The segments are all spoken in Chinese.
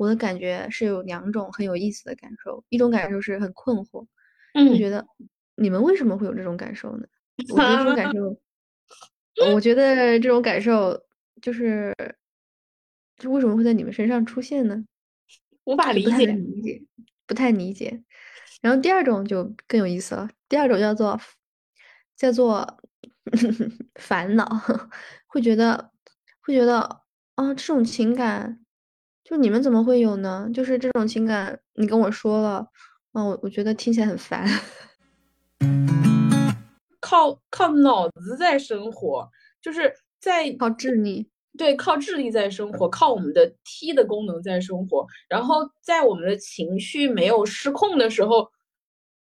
我的感觉是有两种很有意思的感受，一种感受是很困惑，嗯就觉得你们为什么会有这种感受呢？我觉得这种感 受，我觉得这种感受就是，就为什么会在你们身上出现呢？无法。理解，不太理解。然后第二种就更有意思了，第二种叫做叫做 烦恼，会觉得会觉得啊，这种情感，就你们怎么会有呢？就是这种情感，你跟我说了，啊，我我觉得听起来很烦。靠靠脑子在生活，就是在靠智力，对，靠智力在生活，靠我们的 T 的功能在生活。然后在我们的情绪没有失控的时候，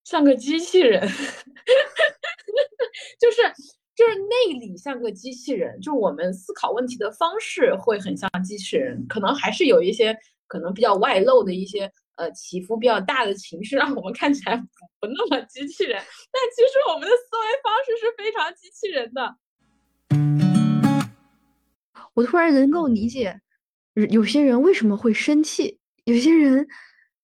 像个机器人，就是就是内里像个机器人，就是我们思考问题的方式会很像机器人，可能还是有一些可能比较外露的一些呃起伏比较大的情绪，让我们看起来不不那么机器人。但其实我们的思维方式是非常机器人的。我突然能够理解，有些人为什么会生气，有些人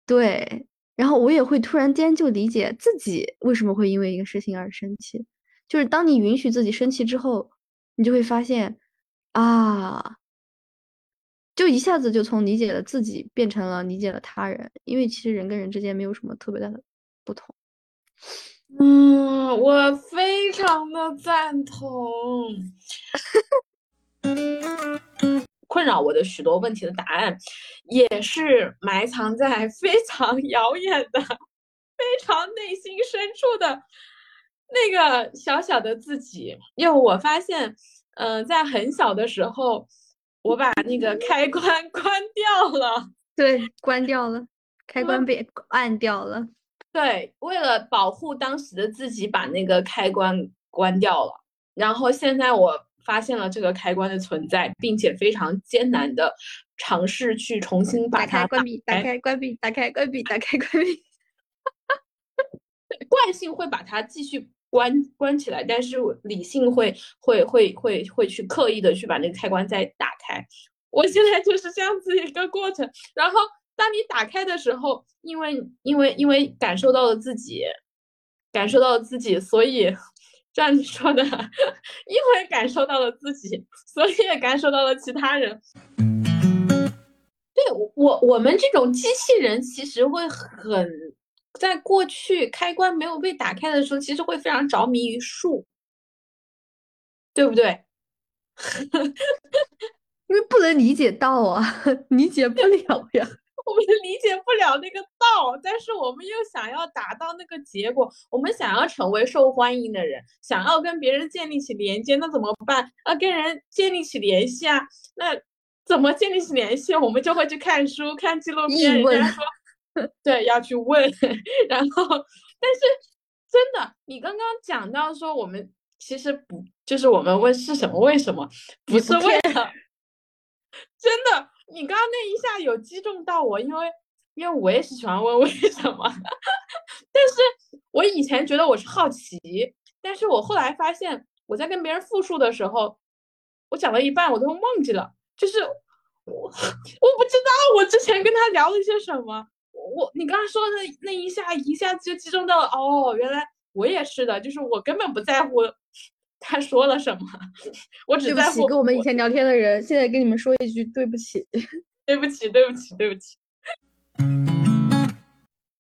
对，然后我也会突然间就理解自己为什么会因为一个事情而生气。就是当你允许自己生气之后，你就会发现，啊，就一下子就从理解了自己变成了理解了他人，因为其实人跟人之间没有什么特别大的不同。嗯，我非常的赞同。困扰我的许多问题的答案，也是埋藏在 非常遥远的、非常内心深处的那个小小的自己。因为我发现，嗯、呃，在很小的时候，我把那个开关关掉了。对，关掉了，开关被按掉了。对，为了保护当时的自己，把那个开关关掉了。然后现在我发现了这个开关的存在，并且非常艰难的尝试去重新把它打开、关闭、打开、关闭、打开、关闭、打开、关闭。惯性会把它继续关关起来，但是理性会会会会会去刻意的去把那个开关再打开。我现在就是这样子一个过程，然后。当你打开的时候，因为因为因为感受到了自己，感受到了自己，所以这样你说的，因为感受到了自己，所以也感受到了其他人。对我我们这种机器人，其实会很在过去开关没有被打开的时候，其实会非常着迷于数，对不对？因为不能理解道啊，理解不了呀。我们理解不了那个道，但是我们又想要达到那个结果，我们想要成为受欢迎的人，想要跟别人建立起连接，那怎么办？啊跟人建立起联系啊，那怎么建立起联系？我们就会去看书、看纪录片，人家说，对，要去问，然后，但是真的，你刚刚讲到说，我们其实不，就是我们问是什么，为什么，不是为了，真的。你刚刚那一下有击中到我，因为因为我也是喜欢问为什么，但是我以前觉得我是好奇，但是我后来发现我在跟别人复述的时候，我讲了一半我都忘记了，就是我我不知道我之前跟他聊了一些什么，我你刚刚说的那一下一下子就击中到了，哦，原来我也是的，就是我根本不在乎。他说了什么？我只在乎跟我们以前聊天的人，现在跟你们说一句对不起，对不起，对不起，对不起。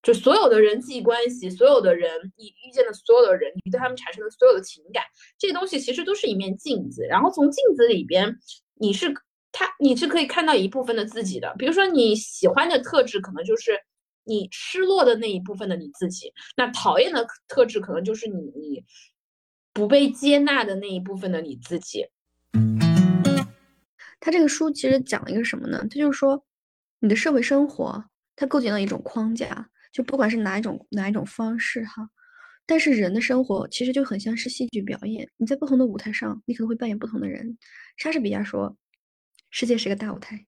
就所有的人际关系，所有的人，你遇见的所有的人，你对他们产生的所有的情感，这些东西其实都是一面镜子。然后从镜子里边，你是他，你是可以看到一部分的自己的。比如说你喜欢的特质，可能就是你失落的那一部分的你自己；那讨厌的特质，可能就是你你。不被接纳的那一部分的你自己。他这个书其实讲了一个什么呢？他就是说，你的社会生活它构建了一种框架，就不管是哪一种哪一种方式哈，但是人的生活其实就很像是戏剧表演。你在不同的舞台上，你可能会扮演不同的人。莎士比亚说：“世界是个大舞台。”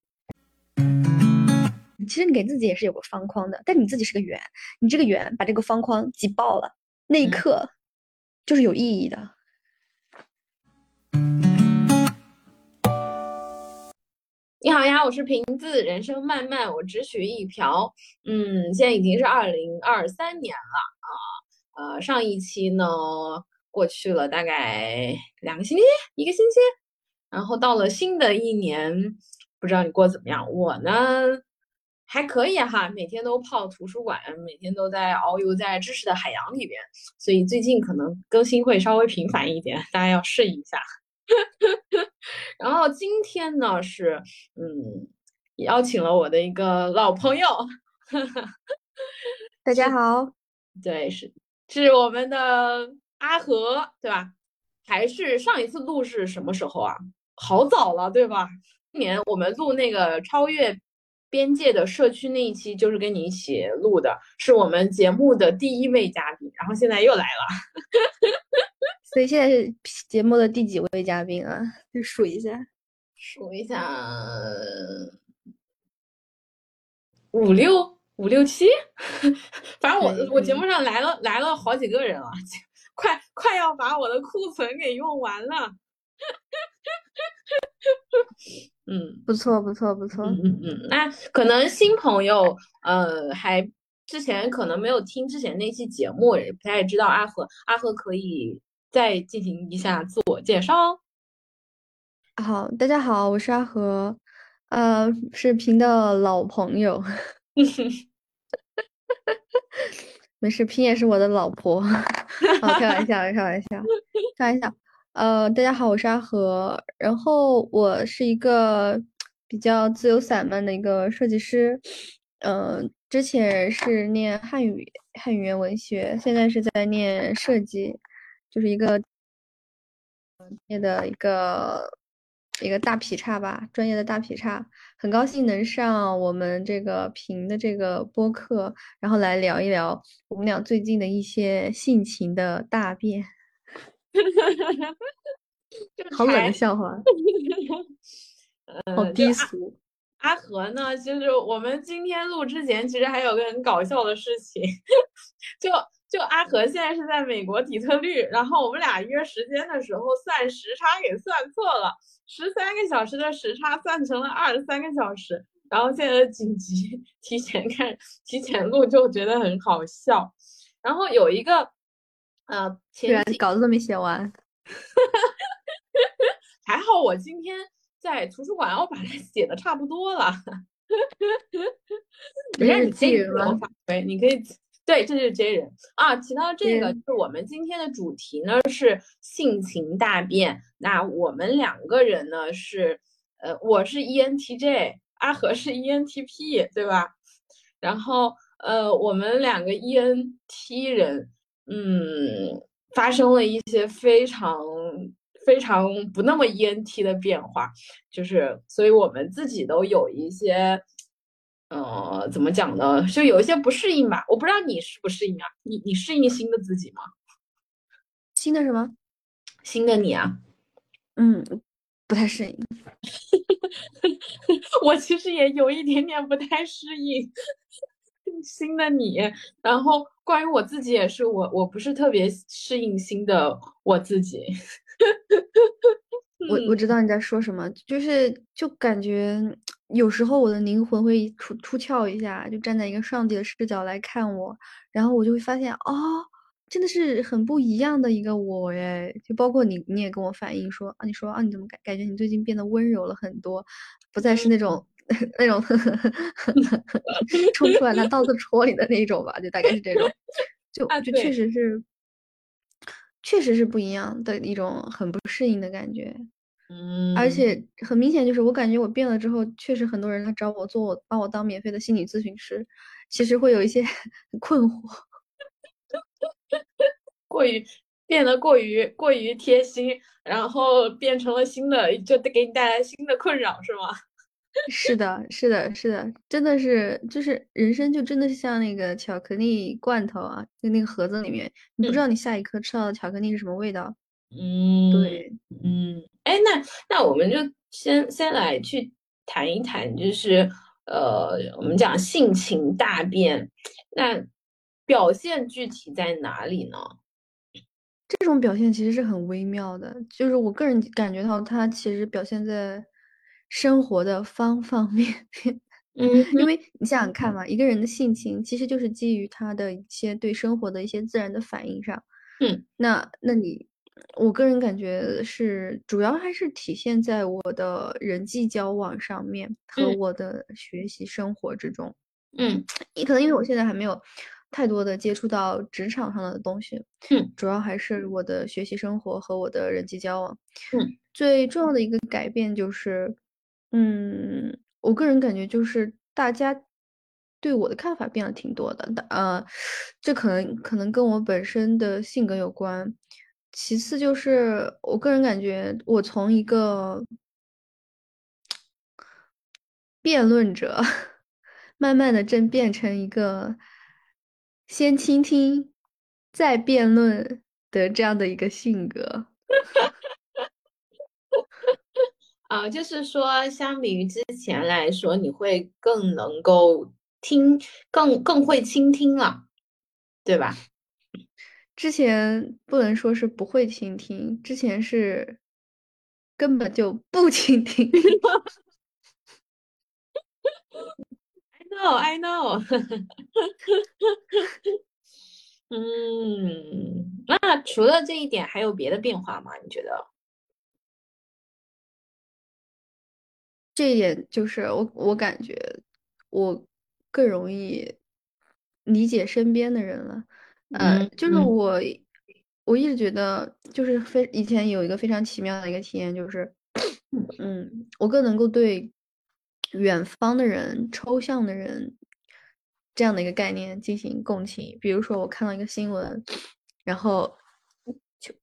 其实你给自己也是有个方框的，但你自己是个圆，你这个圆把这个方框挤爆了，那一刻。嗯就是有意义的。你好呀，我是瓶子，人生漫漫，我只许一瓢。嗯，现在已经是二零二三年了啊，呃，上一期呢过去了大概两个星期，一个星期，然后到了新的一年，不知道你过怎么样？我呢还可以哈，每天都泡图书馆，每天都在遨游在知识的海洋里边，所以最近可能更新会稍微频繁一点，大家要适应一下。然后今天呢是，嗯，邀请了我的一个老朋友，大家好，对，是是我们的阿和，对吧？还是上一次录是什么时候啊？好早了，对吧？今年我们录那个超越边界的社区那一期，就是跟你一起录的，是我们节目的第一位嘉宾，然后现在又来了。所以现在是节目的第几位嘉宾啊？你数一下，数一下，五六五六七，反正我我节目上来了来了好几个人了，快快要把我的库存给用完了。嗯，不错不错不错。嗯嗯嗯，那可能新朋友呃还之前可能没有听之前那期节目，也不太知道阿和阿和可以。再进行一下自我介绍。好，大家好，我是阿和，呃，是平的老朋友。没事，平也是我的老婆。好，开玩笑，开玩笑，开玩笑。呃，大家好，我是阿和，然后我是一个比较自由散漫的一个设计师。嗯，之前是念汉语汉语言文学，现在是在念设计。就是一个专业的一个一个大劈叉吧，专业的大劈叉，很高兴能上我们这个评的这个播客，然后来聊一聊我们俩最近的一些性情的大变。好冷的笑话，好低俗。阿和呢，就是我们今天录之前，其实还有个很搞笑的事情，就。就阿和现在是在美国底特律，然后我们俩约时间的时候算时差给算错了，十三个小时的时差算成了二十三个小时，然后现在紧急提前看提前录就觉得很好笑，然后有一个呃，前稿子都没写完，还好我今天在图书馆，我把它写的差不多了，没事，你记人吗？对，你可以。对，这就是 J 人啊！提到这个，就是我们今天的主题呢是性情大变。那我们两个人呢是，呃，我是 ENTJ，阿和是 ENTP，对吧？然后，呃，我们两个 ENT 人，嗯，发生了一些非常非常不那么 ENT 的变化，就是，所以我们自己都有一些。呃，怎么讲呢？就有一些不适应吧。我不知道你适不适应啊？你你适应新的自己吗？新的什么？新的你啊？嗯，不太适应。我其实也有一点点不太适应新的你。然后关于我自己也是，我我不是特别适应新的我自己。我我知道你在说什么，就是就感觉。有时候我的灵魂会出出窍一下，就站在一个上帝的视角来看我，然后我就会发现，哦，真的是很不一样的一个我耶！就包括你，你也跟我反映说，啊，你说啊，你怎么感感觉你最近变得温柔了很多，不再是那种 那种 冲出来拿刀子戳你的那种吧？就大概是这种，就就确实是，确实是不一样的一种很不适应的感觉。嗯，而且很明显，就是我感觉我变了之后，确实很多人来找我做我把我当免费的心理咨询师，其实会有一些困惑，过于变得过于过于贴心，然后变成了新的，就给你带来新的困扰，是吗？是的，是的，是的，真的是，就是人生就真的是像那个巧克力罐头啊，就那个盒子里面，你不知道你下一颗吃到的巧克力是什么味道。嗯，对，嗯，哎，那那我们就先先来去谈一谈，就是呃，我们讲性情大变，那表现具体在哪里呢？这种表现其实是很微妙的，就是我个人感觉到它其实表现在生活的方方面面。嗯，因为你想想看嘛，一个人的性情其实就是基于他的一些对生活的一些自然的反应上。嗯，那那你，我个人感觉是主要还是体现在我的人际交往上面和我的学习生活之中。嗯，你可能因为我现在还没有太多的接触到职场上的东西。嗯，主要还是我的学习生活和我的人际交往。嗯，最重要的一个改变就是，嗯。我个人感觉就是大家对我的看法变了挺多的，呃，这可能可能跟我本身的性格有关。其次就是我个人感觉，我从一个辩论者，慢慢的正变成一个先倾听再辩论的这样的一个性格。啊，就是说，相比于之前来说，你会更能够听，更更会倾听了，对吧？之前不能说是不会倾听，之前是根本就不倾听。I know, I know。嗯，那除了这一点，还有别的变化吗？你觉得？这一点就是我，我感觉我更容易理解身边的人了。呃，就是我，我一直觉得，就是非以前有一个非常奇妙的一个体验，就是，嗯，我更能够对远方的人、抽象的人这样的一个概念进行共情。比如说，我看到一个新闻，然后就，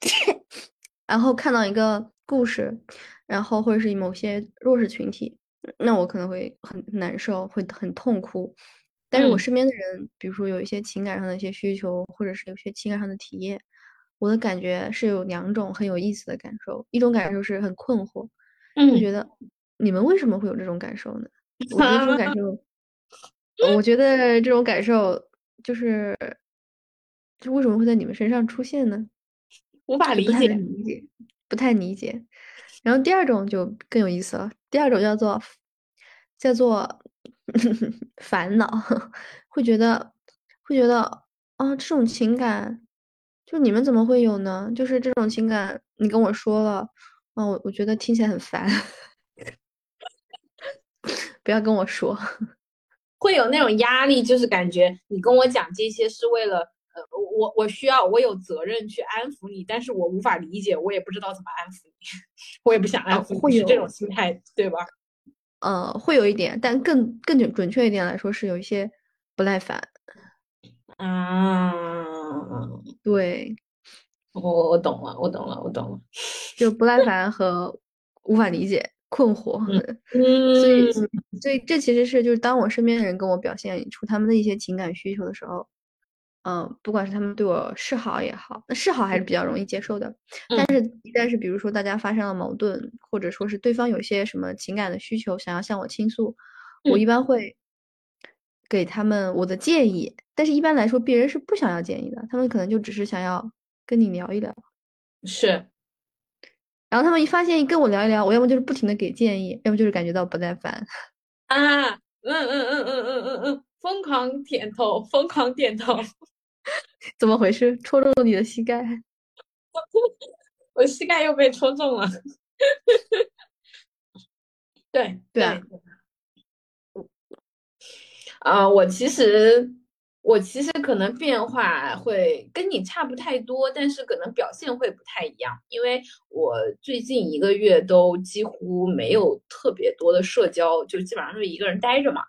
然后看到一个故事。然后或者是某些弱势群体，那我可能会很难受，会很痛苦。但是我身边的人，比如说有一些情感上的一些需求，或者是有些情感上的体验，我的感觉是有两种很有意思的感受。一种感受是很困惑，就觉得你们为什么会有这种感受呢？我觉得这种感 受，我觉得这种感受就是，就为什么会在你们身上出现呢？无法理解，理解，不太理解。然后第二种就更有意思了，第二种叫做叫做 烦恼，会觉得会觉得啊，这种情感就你们怎么会有呢？就是这种情感，你跟我说了，啊，我我觉得听起来很烦，不要跟我说，会有那种压力，就是感觉你跟我讲这些是为了。呃，我我需要，我有责任去安抚你，但是我无法理解，我也不知道怎么安抚你，我也不想安抚，会有这种心态，对吧？呃，会有一点，但更更准准确一点来说，是有一些不耐烦。啊，对，我我懂了，我懂了，我懂了，就不耐烦和无法理解、困惑。嗯，所以所以这其实是就是当我身边的人跟我表现出他们的一些情感需求的时候。嗯，不管是他们对我示好也好，那示好还是比较容易接受的。但是，一旦是比如说大家发生了矛盾，或者说是对方有些什么情感的需求想要向我倾诉，我一般会给他们我的建议。但是一般来说，别人是不想要建议的，他们可能就只是想要跟你聊一聊。是。然后他们一发现跟我聊一聊，我要么就是不停的给建议，要么就是感觉到不耐烦。啊，嗯嗯嗯嗯嗯嗯嗯，疯狂点头，疯狂点头。怎么回事？戳中了你的膝盖，我膝盖又被戳中了。对对啊，啊，我其实。我其实可能变化会跟你差不太多，但是可能表现会不太一样，因为我最近一个月都几乎没有特别多的社交，就基本上是一个人待着嘛。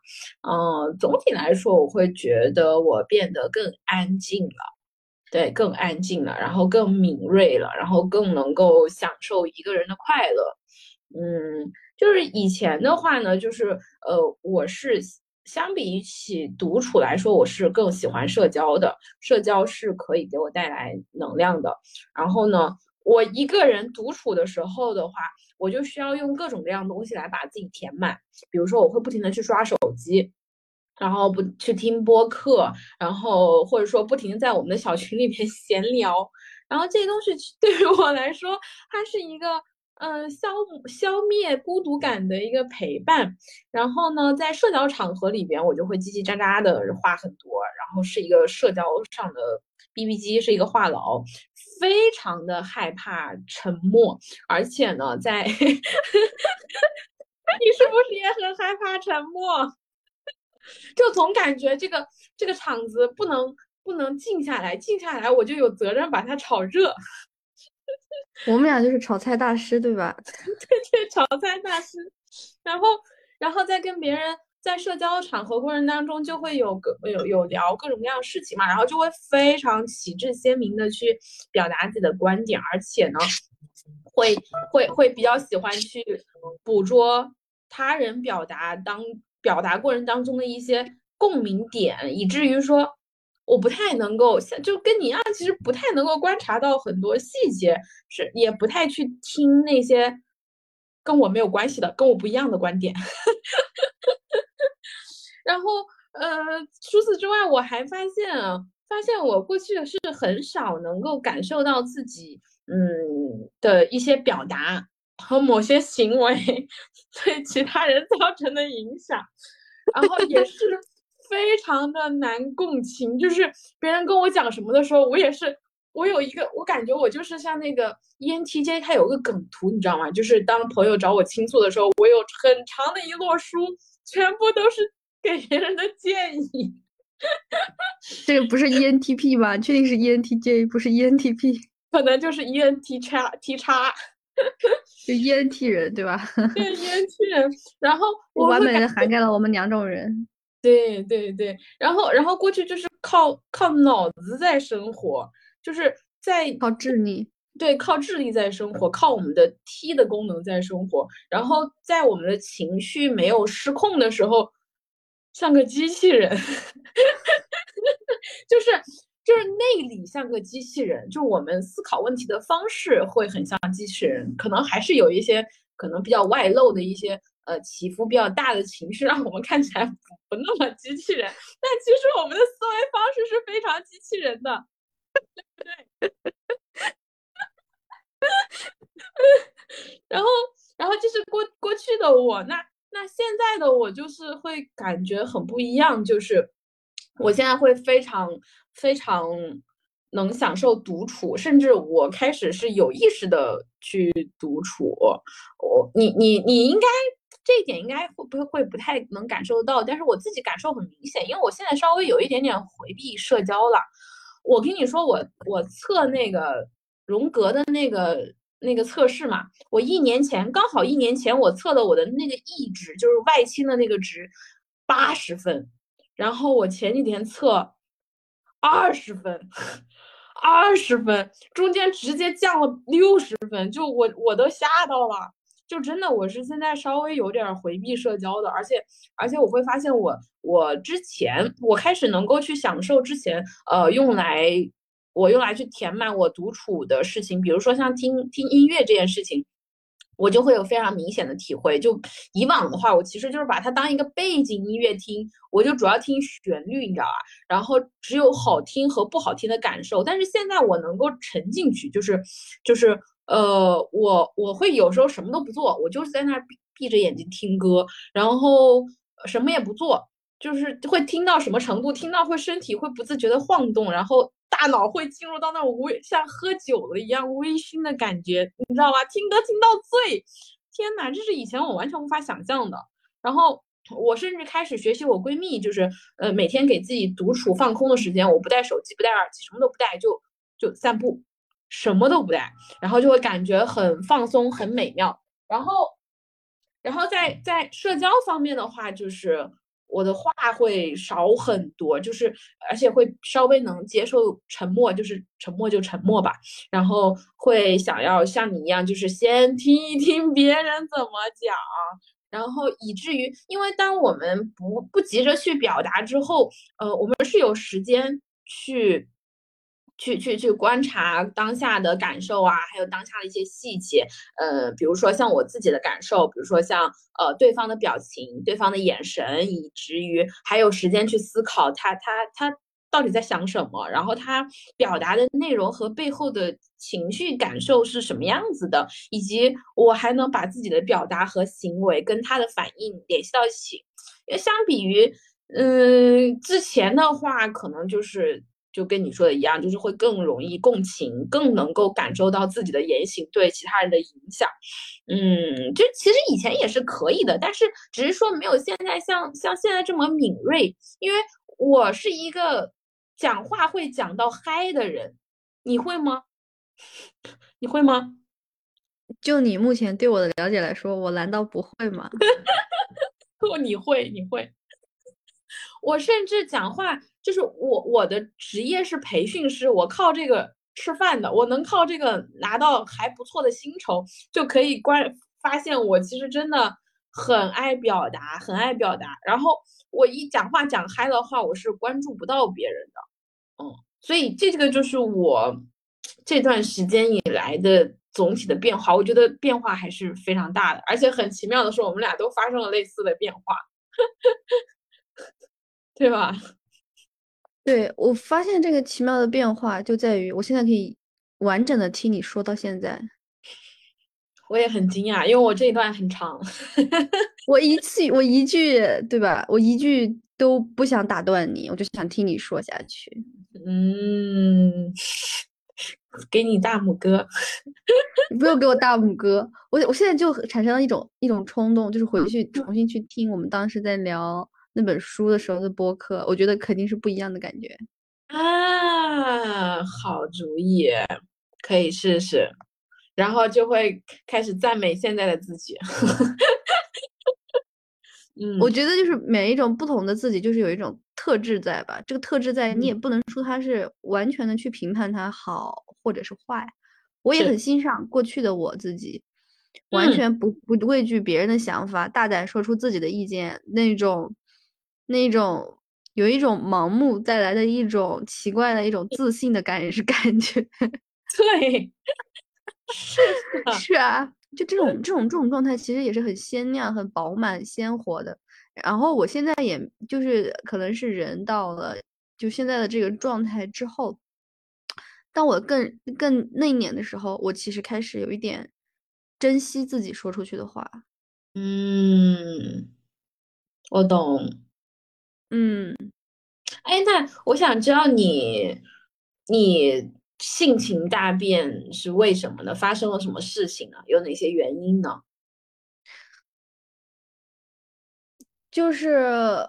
嗯，总体来说，我会觉得我变得更安静了，对，更安静了，然后更敏锐了，然后更能够享受一个人的快乐。嗯，就是以前的话呢，就是呃，我是。相比起独处来说，我是更喜欢社交的。社交是可以给我带来能量的。然后呢，我一个人独处的时候的话，我就需要用各种各样的东西来把自己填满。比如说，我会不停的去刷手机，然后不去听播客，然后或者说不停的在我们的小群里面 闲聊。然后这些东西对于我来说，它是一个嗯，消消灭孤独感的一个陪伴。然后呢，在社交场合里边，我就会叽叽喳喳的话很多，然后是一个社交上的 BB 机，是一个话痨，非常的害怕沉默，而且呢，在 你是不是也很害怕沉默？就总感觉这个这个场子不能不能静下来，静下来我就有责任把它炒热。我们俩就是炒菜大师，对吧？对对，炒菜大师。然后，然后在跟别人在社交场合过程当中，就会有个有有聊各种各样的事情嘛，然后就会非常旗帜鲜明的去表达自己的观点，而且呢，会会会比较喜欢去捕捉他人表达当表达过程当中的一些共鸣点，以至于说。我不太能够像就跟你一样，其实不太能够观察到很多细节，是也不太去听那些跟我没有关系的、跟我不一样的观点。然后，呃，除此之外，我还发现啊，发现我过去是很少能够感受到自己嗯的一些表达和某些行为 对其他人造成的影响，然后也是。非常的难共情，就是别人跟我讲什么的时候，我也是，我有一个，我感觉我就是像那个 ENTJ，它有个梗图，你知道吗？就是当朋友找我倾诉的时候，我有很长的一摞书，全部都是给别人的建议。这个不是 ENTP 吧？确定是 ENTJ，不是 ENTP，可能就是 ENT 叉 T 叉，就 ENT 人对吧？对 ENT 人，然后我完美的涵盖了我们两种人。对对对，然后然后过去就是靠靠脑子在生活，就是在靠智力，对，靠智力在生活，靠我们的 T 的功能在生活。然后在我们的情绪没有失控的时候，像个机器人，就是就是内里像个机器人，就我们思考问题的方式会很像机器人，可能还是有一些可能比较外露的一些。呃，起伏比较大的情绪，让我们看起来不那么机器人，但其实我们的思维方式是非常机器人的，对。然后，然后就是过过去的我，那那现在的我就是会感觉很不一样，就是我现在会非常非常能享受独处，甚至我开始是有意识的去独处。我，你你你应该。这一点应该会不会不太能感受到，但是我自己感受很明显，因为我现在稍微有一点点回避社交了。我跟你说，我我测那个荣格的那个那个测试嘛，我一年前刚好一年前我测了我的那个 E 值，就是外倾的那个值，八十分，然后我前几天测二十分，二十分，中间直接降了六十分，就我我都吓到了。就真的，我是现在稍微有点回避社交的，而且而且我会发现，我我之前我开始能够去享受之前呃用来我用来去填满我独处的事情，比如说像听听音乐这件事情，我就会有非常明显的体会。就以往的话，我其实就是把它当一个背景音乐听，我就主要听旋律，你知道吧？然后只有好听和不好听的感受。但是现在我能够沉进去，就是就是。呃，我我会有时候什么都不做，我就是在那儿闭闭着眼睛听歌，然后什么也不做，就是会听到什么程度，听到会身体会不自觉的晃动，然后大脑会进入到那种微像喝酒了一样微醺的感觉，你知道吧？听歌听到醉，天哪，这是以前我完全无法想象的。然后我甚至开始学习我闺蜜，就是呃每天给自己独处放空的时间，我不带手机，不带耳机，什么都不带，就就散步。什么都不带，然后就会感觉很放松、很美妙。然后，然后在在社交方面的话，就是我的话会少很多，就是而且会稍微能接受沉默，就是沉默就沉默吧。然后会想要像你一样，就是先听一听别人怎么讲，然后以至于，因为当我们不不急着去表达之后，呃，我们是有时间去。去去去观察当下的感受啊，还有当下的一些细节，呃，比如说像我自己的感受，比如说像呃对方的表情、对方的眼神，以至于还有时间去思考他他他到底在想什么，然后他表达的内容和背后的情绪感受是什么样子的，以及我还能把自己的表达和行为跟他的反应联系到一起。因为相比于，嗯，之前的话，可能就是就跟你说的一样，就是会更容易共情，更能够感受到自己的言行对其他人的影响。嗯，就其实以前也是可以的，但是只是说没有现在像像现在这么敏锐，因为我是一个。讲话会讲到嗨的人，你会吗？你会吗？就你目前对我的了解来说，我难道不会吗？不，你会，你会。我甚至讲话就是我我的职业是培训师，我靠这个吃饭的，我能靠这个拿到还不错的薪酬，就可以关发现我其实真的很爱表达，很爱表达。然后我一讲话讲嗨的话，我是关注不到别人的。嗯，所以这个就是我这段时间以来的总体的变化，我觉得变化还是非常大的，而且很奇妙的是，我们俩都发生了类似的变化，对吧？对我发现这个奇妙的变化就在于，我现在可以完整的听你说到现在，我也很惊讶，因为我这一段很长，我一次我一句对吧？我一句都不想打断你，我就想听你说下去。嗯，给你大拇哥，你不用给我大拇哥，我我现在就产生了一种一种冲动，就是回去重新去听我们当时在聊那本书的时候的播客，我觉得肯定是不一样的感觉啊，好主意，可以试试，然后就会开始赞美现在的自己。嗯，我觉得就是每一种不同的自己，就是有一种特质在吧？这个特质在，你也不能说它是完全的去评判它好或者是坏。我也很欣赏过去的我自己，完全不不畏惧别人的想法，大胆说出自己的意见，那种那种有一种盲目带来的一种奇怪的一种自信的感 是感觉。对，是是啊。就这种这种这种状态，其实也是很鲜亮、很饱满、鲜活的。然后我现在也就是可能是人到了就现在的这个状态之后，当我更更内敛的时候，我其实开始有一点珍惜自己说出去的话。嗯，我懂。嗯，哎，那我想知道你你。性情大变是为什么呢？发生了什么事情呢？有哪些原因呢？就是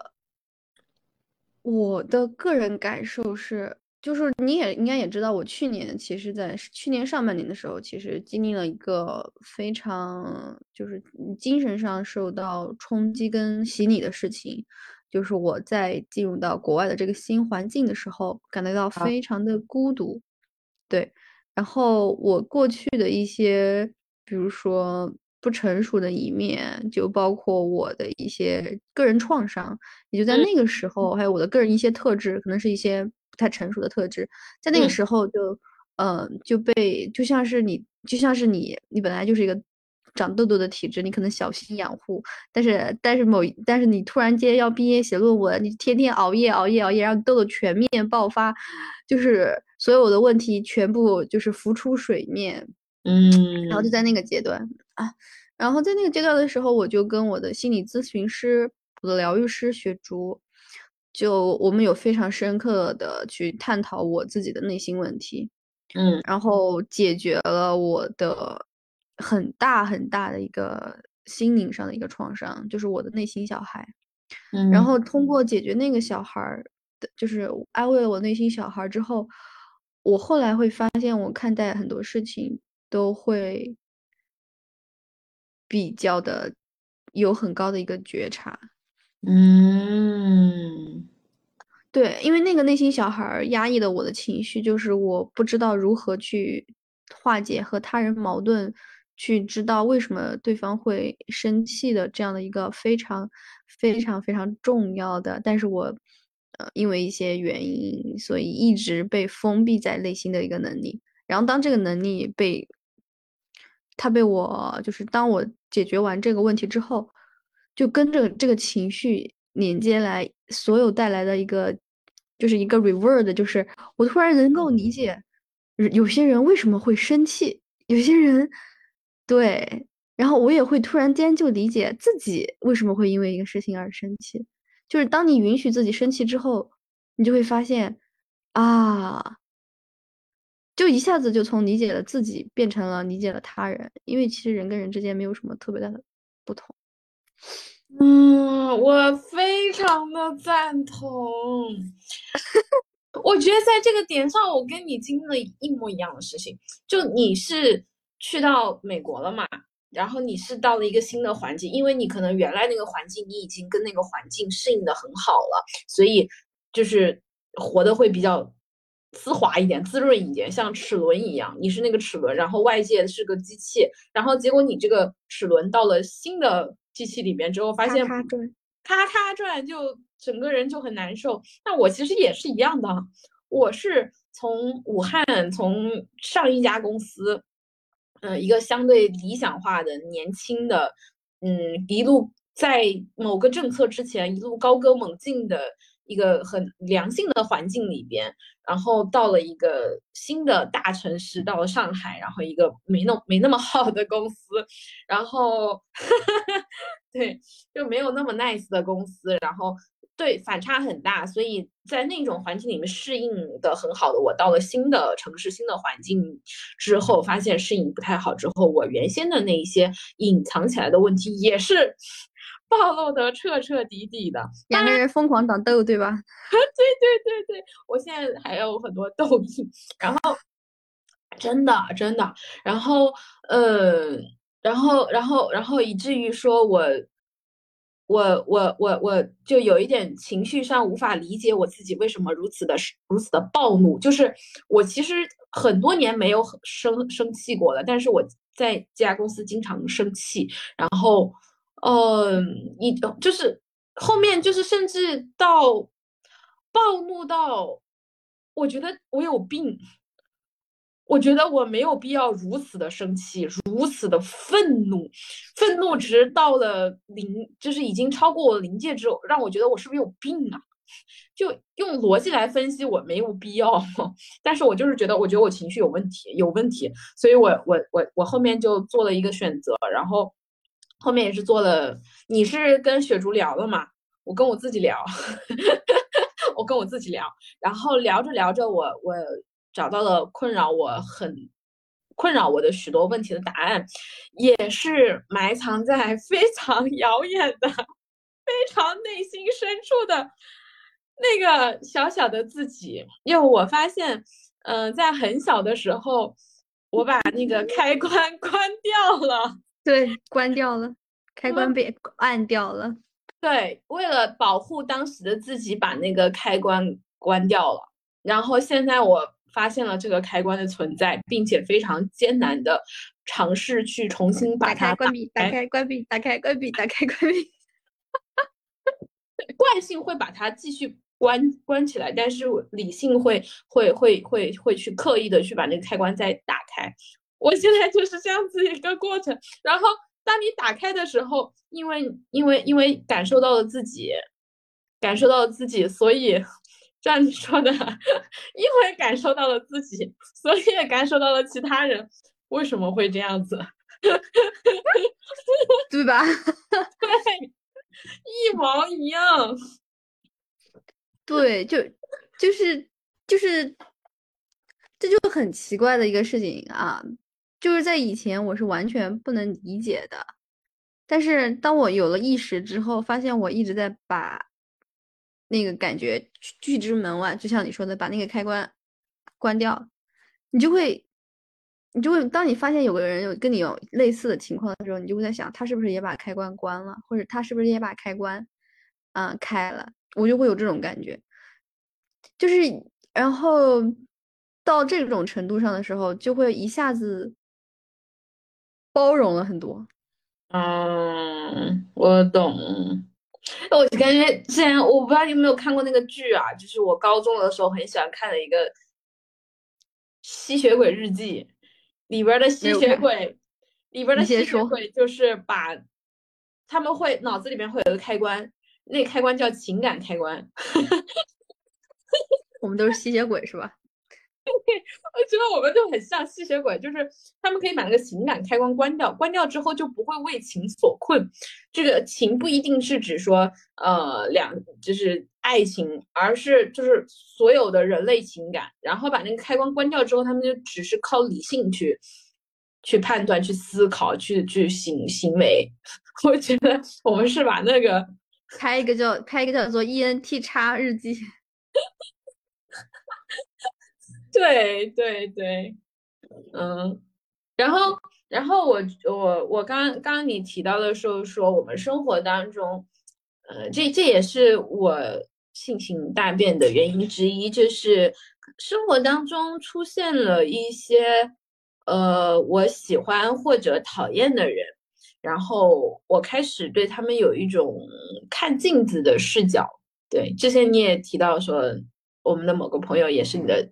我的个人感受是，就是你也应该也知道，我去年其实，在去年上半年的时候，其实经历了一个非常就是精神上受到冲击跟洗礼的事情，就是我在进入到国外的这个新环境的时候，感觉到非常的孤独。对，然后我过去的一些，比如说不成熟的一面，就包括我的一些个人创伤，也就在那个时候，还有我的个人一些特质，可能是一些不太成熟的特质，在那个时候就，嗯，就被就像是你，就像是你，你本来就是一个长痘痘的体质，你可能小心养护，但是但是某但是你突然间要毕业写论文，你天天熬夜熬夜熬夜，让痘痘全面爆发，就是。所有的问题全部就是浮出水面，嗯，然后就。在那个阶段啊，然后在那个阶段的时候，我就跟我的心理咨询师、我的疗愈师学竹，就我们有非常深刻的去探讨我自己的内心问题，嗯，然后解决了我的很大很大的一个心灵上的一个创伤，就是我的内心小孩，嗯，然后通过解决那个小孩儿的，就是安慰了我内心小孩之后。我后来会发现，我看待很多事情都会比较的有很高的一个觉察。嗯，对，因为那个内心小孩压抑的我的情绪，就是我不知道如何去化解和他人矛盾，去知道为什么对方会生气的这样的一个非常非常非常重要的，但是我。呃，因为一些原因，所以一直被封闭在内心的一个能力。然后当这个能力被，他被我就是当我解决完这个问题之后，就跟着这个情绪连接来，所有带来的一个就是一个 reward，就是我突然能够理解有些人为什么会生气，有些人对，然后我也会突然间就理解自己为什么会因为一个事情而生气。就是当你允许自己生气之后，你就会发现啊，就一下子就从理解了自己变成了理解了他人，因为其实人跟人之间没有什么特别大的不同。嗯，我非常的赞同。我觉得在这个点上，我跟你经历了一模一样的事情。就你是去到美国了嘛？然后你是到了一个新的环境，因为你可能原来那个环境你已经跟那个环境适应的很好了，所以就是活的会比较丝滑一点、滋润一点，像齿轮一样。你是那个齿轮，然后外界是个机器，然后结果你这个齿轮到了新的。机器里面之后发现咔咔转，咔咔转，就整个人就很难受。那我其实也是一样的，我是从武汉从上一家公司，呃，一个相对理想化的年轻的，嗯，一路在某个政策之前一路高歌猛进的。一个很良性的环境里边，然后到了一个新的大城市，到了上海，然后一个没那没那么好的公司，然后 对，就没有那么 nice 的公司，然后对反差很大，所以在那种环境里面适应的很好的我，到了新的城市、新的环境之后，发现适应不太好之后，我原先的那一些隐藏起来的问题也是。暴露的彻彻底底的，两个人疯狂长痘，对吧？对对对对，我现在还有很多痘印，然后真的真的，然后呃，然后然后然后以至于说我我我我我就有一点情绪上无法理解我自己为什么如此的如此的暴怒，就是我其实很多年没有生生气过了，但是我在这家公司经常生气，然后。嗯，你就是后面就是甚至到暴怒到，我觉得我有病，我觉得我没有必要如此的生气，如此的愤怒，愤怒值到了临，就是已经超过我临界值，让我觉得我是不是有病啊？就用逻辑来分析，我没有必要，但是我就是觉得，我觉得我情绪有问题，有问题，所以我我我我后面就做了一个选择，然后。后面也是做了，你是跟雪竹聊了嘛？我跟我自己聊，我跟我自己聊，然后聊着聊着，我我找到了困扰我很困扰我的许多问题的答案，也是埋藏在非常遥远的、非常内心深处的那个小小的自己。因为我发现，嗯，在很小的时候，我把那个开关 关掉了。对，关掉了，开关被按掉了。对，为了保护当时的自己，把那个开关关掉了。然后现在我发现了这个开关的存在，并且非常艰难的尝试去重新把它关闭、打开、关闭、打开、关闭、打开、关闭。惯性会把它继续关关起来，但是理性会会会会会去刻意的去把那个开关再打开。我现在就是这样子一个过程，然后当你打开的时候，因为因为因为感受到了自己，感受到了自己，所以这样子说的，因为感受到了自己，所以也感受到了其他人为什么会这样子，对吧？对，一毛一样，对，就就是就是这就很奇怪的一个事情啊。就是在以前，我是完全不能理解的，但是当我有了意识之后，发现我一直在把那个感觉拒之门外。就像你说的，把那个开关关掉，你就会，你就会，当你发现有个人有跟你有类似的情况的时候，你就会在想，他是不是也把开关关了，或者他是不是也把开关啊开了？我就会有这种感觉，就是然后到这种程度上的时候，就会一下子。包容了很多，嗯，我懂。我感觉之前我不知道你有没有看过那个剧啊，就是我高中的时候很喜欢看的一个《吸血鬼日记》里边 的吸血鬼，里边的吸血鬼就是把他们会脑子里面会有个开关，那个开关叫情感开关。我们都是吸血鬼是吧？我觉得我们就很像吸血鬼，就是他们可以把那个情感开关关掉，关掉之后就不会为情所困。这个情不一定是指说呃两就是爱情，而是就是所有的人类情感。然后把那个开关关掉之后，他们就只是靠理性去去判断、去思考、去去行行为。我觉得我们是把那个开一个叫开一个叫做 ENT 叉日记。对对对，嗯，然后然后我我我刚刚刚你提到的时候说我们生活当中，呃，这这也是我性情大变的原因之一，就是生活当中出现了一些呃我喜欢或者讨厌的人，然后我开始对他们有一种看镜子的视角。对，之前你也提到说我们的某个朋友也是你的。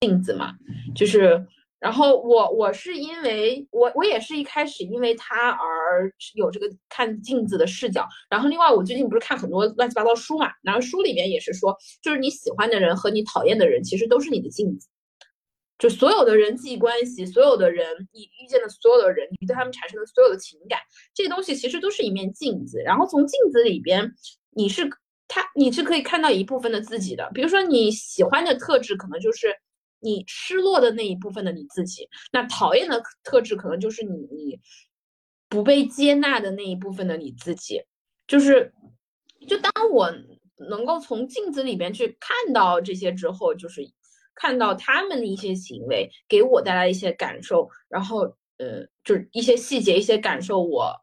镜子嘛，就是，然后我我是因为我我也是一开始因为他而有这个看镜子的视角，然后另外我最近不是看很多乱七八糟书嘛，然后书里面也是说，就是你喜欢的人和你讨厌的人其实都是你的镜子，就所有的人际关系，所有的人你遇见的所有的人，你对他们产生的所有的情感，这些东西其实都是一面镜子，然后从镜子里边你是他你是可以看到一部分的自己的，比如说你喜欢的特质可能就是。你失落的那一部分的你自己，那讨厌的特质可能就是你你不被接纳的那一部分的你自己，就是就当我能够从镜子里边去看到这些之后，就是看到他们的一些行为给我带来一些感受，然后呃，就是一些细节、一些感受，我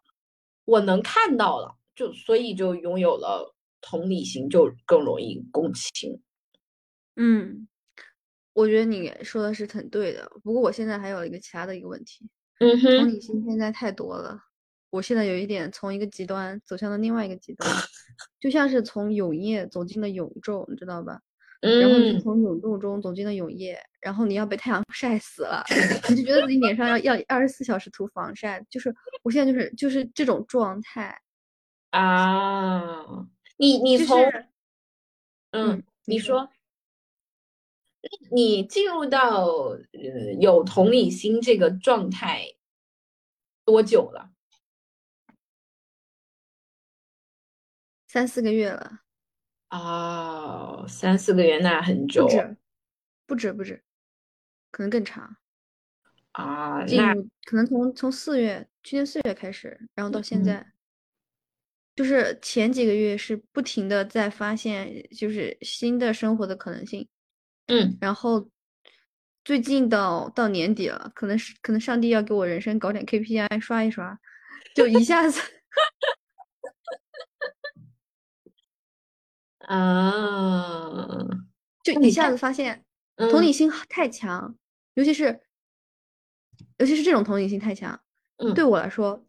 我能看到了，就所以就拥有了同理心，就更容易共情，嗯。我觉得你说的是很对的，不过我现在还有一个其他的一个问题，嗯哼，同理心现在太多了，我现在有一点从一个极端走向了另外一个极端，就像是从永夜走进了永昼，你知道吧？嗯，然后你从永昼中走进了永夜，然后你要被太阳 晒死了，你就觉得自己脸上要要二十四小时涂防晒，就是我现在就是就是这种状态啊，你你从，嗯，你说。你进入到呃有同理心这个状态多久了？三四个月了。哦，三四个月那很久。不止，不止，不止，可能更长。啊，那可能从从四月，去年四月开始，然后到现在，就是前几个月是不停的在发现，就是新的生活的可能性。嗯，然后最近到到年底了，可能是可能上帝要给我人生搞点 KPI 刷一刷，就一下子 啊，就一下子发现同理心太强，尤其是尤其是这种同理心太强，对我来说，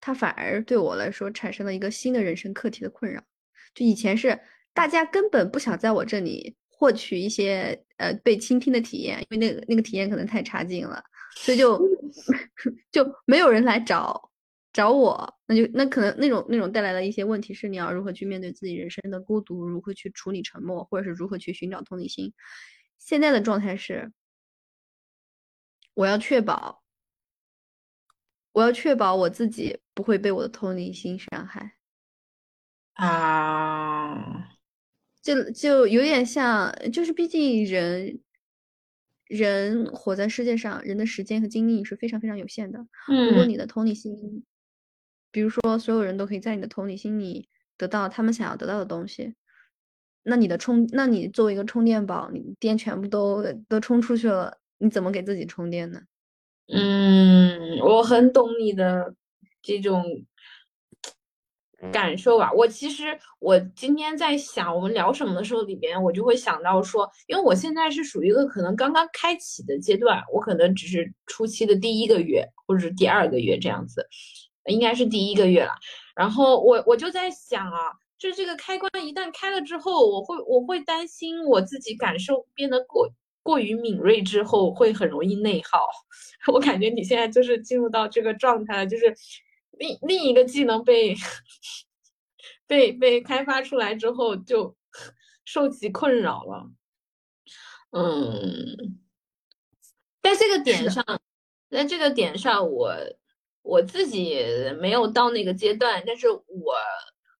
它反而对我来说产生了一个新的人生课题的困扰。就以前是大家根本不想在我这里。获取一些呃被倾听的体验，因为那个那个体验可能太差劲了，所以就 就没有人来找找我，那就那可能那种那种带来的一些问题是你要如何去面对自己人生的孤独，如何去处理沉默，或者是如何去寻找同理心。现在的状态是，我要确保，我要确保我自己不会被我的同理心伤害啊。就就有点像，就是毕竟人，人活在世界上，人的时间和精力是非常非常有限的。如果你的同理心，比如说所有人都可以在你的同理心里得到他们想要得到的东西，那你的充，那你作为一个充电宝，你电全部都都充出去了，你怎么给自己充电呢？嗯，我很懂你的这种。感受吧，我其实我今天在想我们聊什么的时候，里边我就会想到说，因为我现在是属于一个可能刚刚开启的阶段，我可能只是初期的第一个月或者是第二个月这样子，应该是第一个月了。然后我我就在想啊，就是这个开关一旦开了之后，我会我会担心我自己感受变得过过于敏锐之后会很容易内耗。我感觉你现在就是进入到这个状态了，就是。另另一个技能被被被开发出来之后，就受其困扰了。嗯，在这个点上，在这个点上，我我自己没有到那个阶段，但是我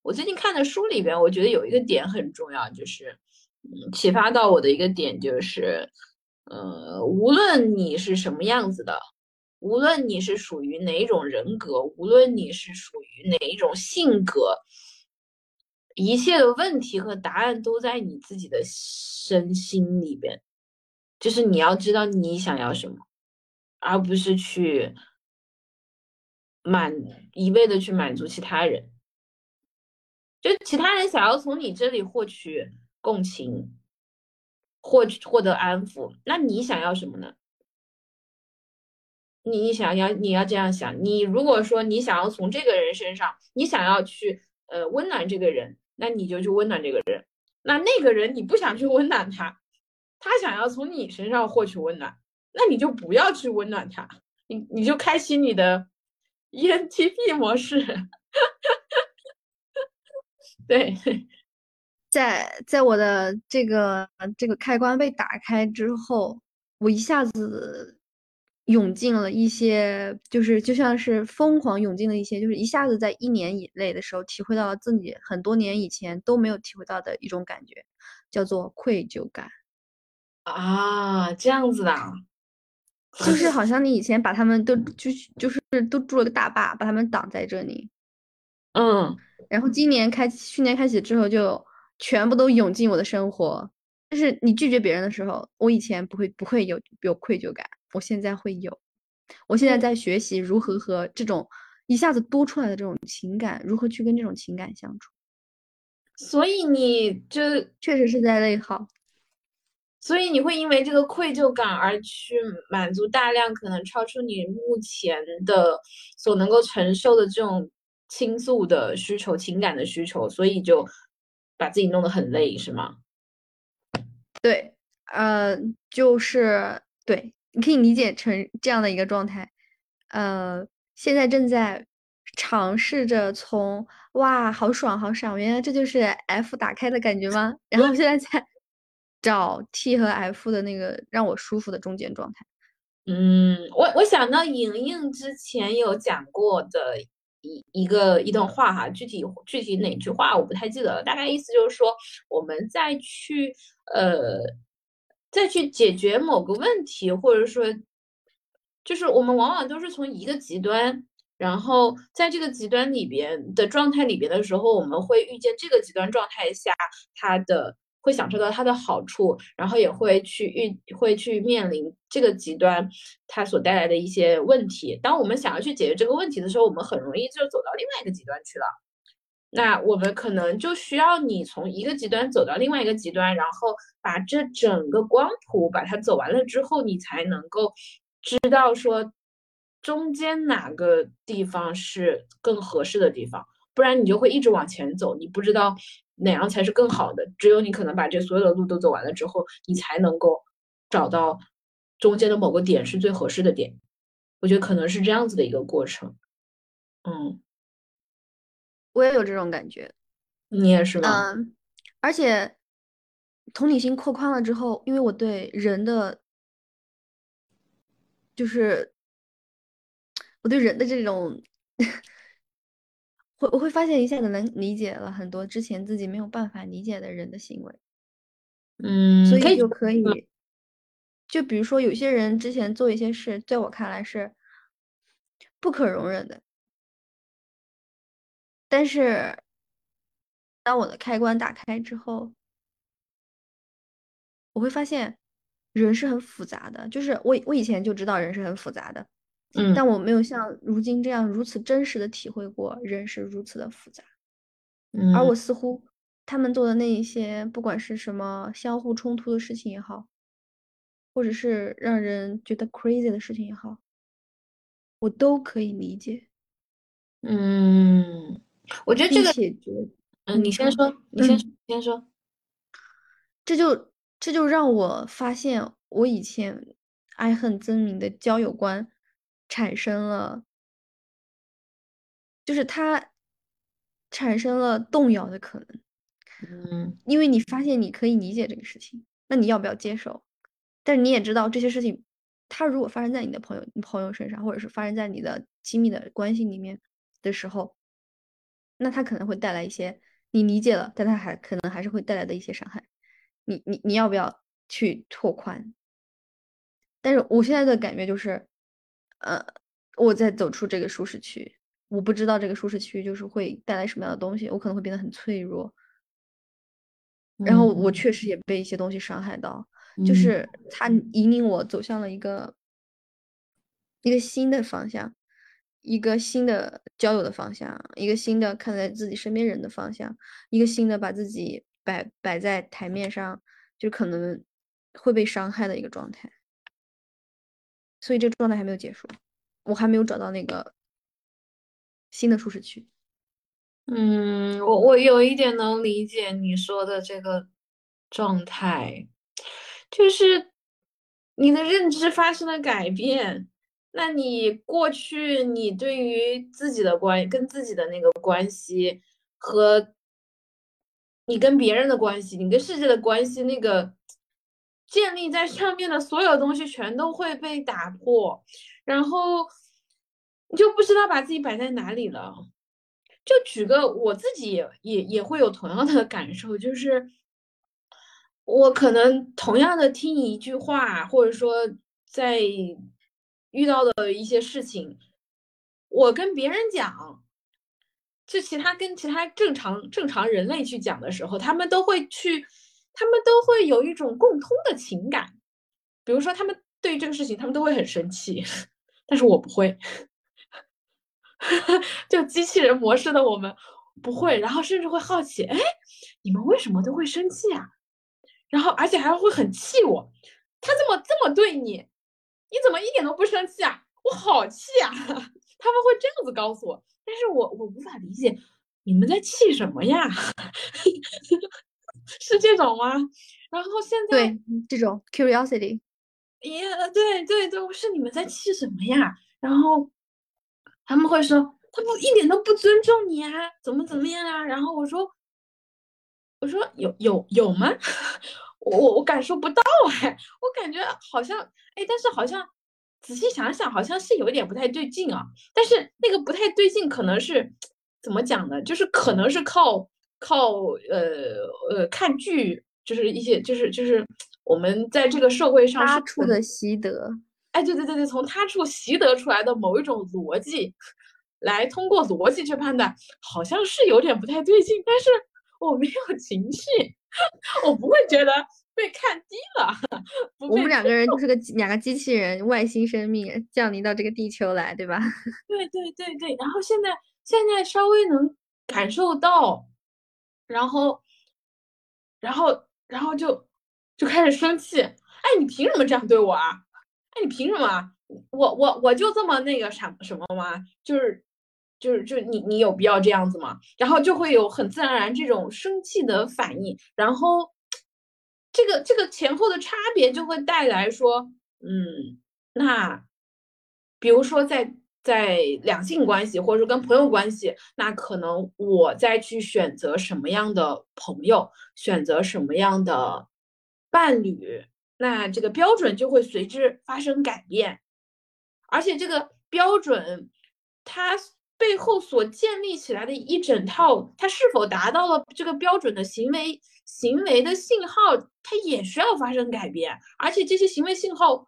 我最近看的书里边，我觉得有一个点很重要，就是嗯，启发到我的一个点就是，呃，无论你是什么样子的，无论你是属于哪一种人格，无论你是属于哪一种性格。一切的问题和答案都在你自己的身心里边，就是你要知道你想要什么，而不是去满一味的去满足其他人。就其他人想要从你这里获取共情，获取获得安抚，那你想要什么呢？你想要你要这样想，你如果说你想要从这个人身上，你想要去呃温暖这个人。那你就去温暖这个人，那那个人你不想去温暖他，他想要从你身上获取温暖，那你就不要去温暖他，你你就开启你的 ENTP 模式。对，在在我的这个这个开关被打开之后，我一下子。涌进了一些，就是就像是疯狂涌进了一些，就是一下子在一年以内的时候，体会到了自己很多年以前都没有体会到的一种感觉，叫做愧疚感。啊，这样子的，就是好像你以前把他们都就就是都筑了个大坝，把他们挡在这里。嗯，然后今年开去年开启之后，就全部都涌进我的生活。但是你拒绝别人的时候，我以前不会不会有有愧疚感。我现在会有，我现在在学习如何和这种一下子多出来的这种情感，如何去跟这种情感相处。所以你就确实是在内耗，所以你会因为这个愧疚感而去满足大量可能超出你目前的所能够承受的这种倾诉的需求、情感的需求，所以就把自己弄得很累，是吗？对，呃，就是对。你可以理解成这样的一个状态，呃，现在正在尝试着从哇，好爽好爽，原来这就是 F 打开的感觉吗？然后现在在找 T 和 F 的那个让我舒服的中间状态。嗯，我我想到莹莹之前有讲过的一一个一段话哈，具体具体哪句话我不太记得了，大概意思就是说，我们再去呃。再去解决某个问题，或者说，就是我们往往都是从一个极端，然后在这个极端里边的状态里边的时候，我们会遇见这个极端状态下它的会享受到它的好处，然后也会去遇会去面临这个极端它所带来的一些问题。当我们想要去解决这个问题的时候，我们很容易就走到另外一个极端去了。那我们可能就需要你从一个极端走到另外一个极端，然后把这整个光谱把它走完了之后，你才能够知道说中间哪个地方是更合适的地方，不然你就会一直往前走，你不知道哪样才是更好的。只有你可能把这所有的路都走完了之后，你才能够找到中间的某个点是最合适的点。我觉得可能是这样子的一个过程，嗯。我也有这种感觉，你也是吧？嗯，而且同理心扩宽了之后，因为我对人的，就是我对人的这种，会我会发现一下子能理解了很多之前自己没有办法理解的人的行为，嗯，所以就可以，就比如说有些人之前做一些事，在我看来是不可容忍的。但是，当我的开关打开之后，我会发现人是很复杂的。就是我我以前就知道人是很复杂的，嗯，但我没有像如今这样如此真实的体会过人是如此的复杂。嗯，而我似乎他们做的那一些，不管是什么相互冲突的事情也好，或者是让人觉得 crazy 的事情也好，我都可以理解。嗯。我觉得这个，嗯，你先说，你先先说。这就这就让我发现，我以前爱恨分明的交友观产生了，就是它产生了动摇的可能。嗯，因为你发现你可以理解这个事情，那你要不要接受？但是你也知道这些事情，它如果发生在你的朋友、你朋友身上，或者是发生在你的亲密的关系里面的时候，那它可能会带来一些你理解了，但它还可能还是会带来的一些伤害。你你你要不要去拓宽？但是我现在的感觉就是，呃，我在走出这个舒适区，我不知道这个舒适区就是会带来什么样的东西，我可能会变得很脆弱。然后我确实也被一些东西伤害到，就是它引领我走向了一个一个新的方向，一个新的交友的方向，一个新的看待自己身边人的方向，一个新的把自己摆摆在台面上，就可能会被伤害的一个状态。所以这个状态还没有结束，我还没有找到那个新的舒适区。嗯，我我有一点能理解你说的这个状态，就是你的认知发生了改变。那你过去你对于自己的关跟自己的那个关系和你跟别人的关系，你跟世界的关系那个。建立在上面的所有东西全都会被打破，然后你就不知道把自己摆在哪里了。就举个我自己也也会有同样的感受，就是我可能同样的听一句话，或者说在遇到的一些事情，我跟别人讲，就其他跟其他正常正常人类去讲的时候，他们都会去。他们都会有一种共通的情感，比如说他们对这个事情，他们都会很生气，但是我不会，就机器人模式的我们不会，然后甚至会好奇，哎，你们为什么都会生气啊？然后而且还会很气我，他这么这么对你，你怎么一点都不生气啊？我好气啊！他们会这样子告诉我，但是我我无法理解你们在气什么呀？是这种吗？然后现在对这种 curiosity，也对对对，是你们在气什么呀？然后他们会说他不一点都不尊重你啊，怎么怎么样啊？然后我说我说有有有吗？我我我感受不到哎，我感觉好像哎，但是好像仔细想想，好像是有一点不太对劲啊。但是那个不太对劲，可能是怎么讲呢？就是可能是靠。靠呃呃看剧，就是一些就是就是我们在这个社会上他处的习得，哎对对对对，从他处习得出来的某一种逻辑，来通过逻辑去判断，好像是有点不太对劲，但是我没有情绪，我不会觉得被看低了。我们两个人就是个两个机器人，外星生命降临到这个地球来，对吧？对对对对，然后现在现在稍微能感受到。然后，然后，然后就就开始生气。哎，你凭什么这样对我啊？哎，你凭什么？我我我就这么那个什什么吗？就是就是就你你有必要这样子吗？然后就会有很自然而然这种生气的反应。然后这个这个前后的差别就会带来说，嗯，那比如说在。在两性关系，或者说跟朋友关系，那可能我再去选择什么样的朋友，选择什么样的伴侣，那这个标准就会随之发生改变。而且这个标准，它背后所建立起来的一整套，它是否达到了这个标准的行为行为的信号，它也需要发生改变。而且这些行为信号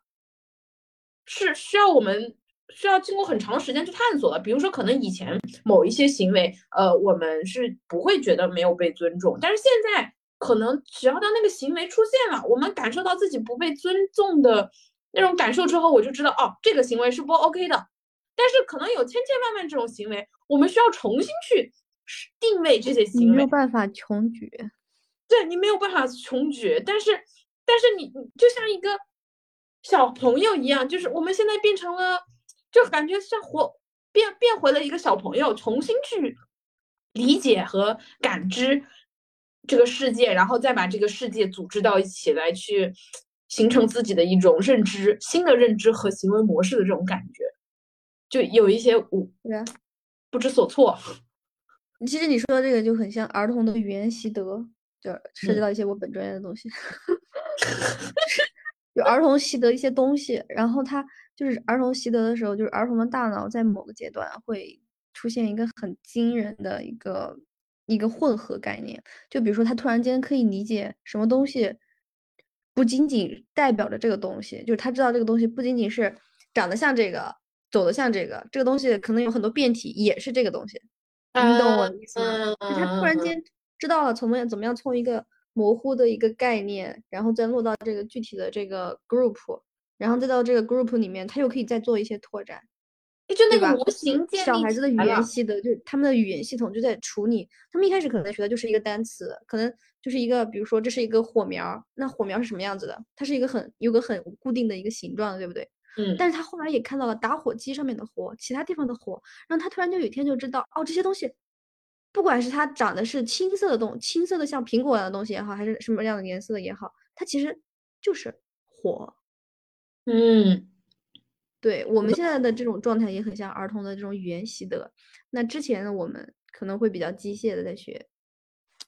是需要我们。需要经过很长时间去探索的，比如说，可能以前某一些行为，呃，我们是不会觉得没有被尊重，但是现在可能只要当那个行为出现了，我们感受到自己不被尊重的那种感受之后，我就知道，哦，这个行为是不 OK 的。但是可能有千千万万这种行为，我们需要重新去定位这些行为，没有办法穷举。对你没有办法穷举，但是，但是你你就像一个小朋友一样，就是我们现在变成了。就感觉像活变变回了一个小朋友，重新去理解和感知这个世界，然后再把这个世界组织到一起来，去形成自己的一种认知、新的认知和行为模式的这种感觉，就有一些我不知所措。其实你说的这个就很像儿童的语言习得，就涉及到一些我本专业的东西，就儿童习得一些东西，然后他就是儿童习得的时候，就是儿童的大脑在某个阶段会出现一个很惊人的一个一个混合概念，就比如说他突然间可以理解什么东西，不仅仅代表着这个东西，就是他知道这个东西不仅仅是长得像这个，走得像这个，这个东西可能有很多变体，也是这个东西，你懂我的意思吗？就他突然间。知道了怎么样怎么样从一个模糊的一个概念，然后再落到这个具体的这个 group，然后再到这个 group 里面，他又可以再做一些拓展。就那个模型建立小孩子的语言系的，就他们的语言系统就在处理。他们一开始可能学的就是一个单词，可能就是一个，比如说这是一个火苗，那火苗是什么样子的？它是一个很有个很固定的一个形状，对不对？嗯。但是他后来也看到了打火机上面的火，其他地方的火，然后他突然就有一天就知道，哦，这些东西。不管是它长的是青色的东，青色的像苹果一样的东西也好，还是什么样的颜色的也好，它其实就是火。嗯，对我们现在的这种状态也很像儿童的这种语言习得。那之前呢，我们可能会比较机械的在学，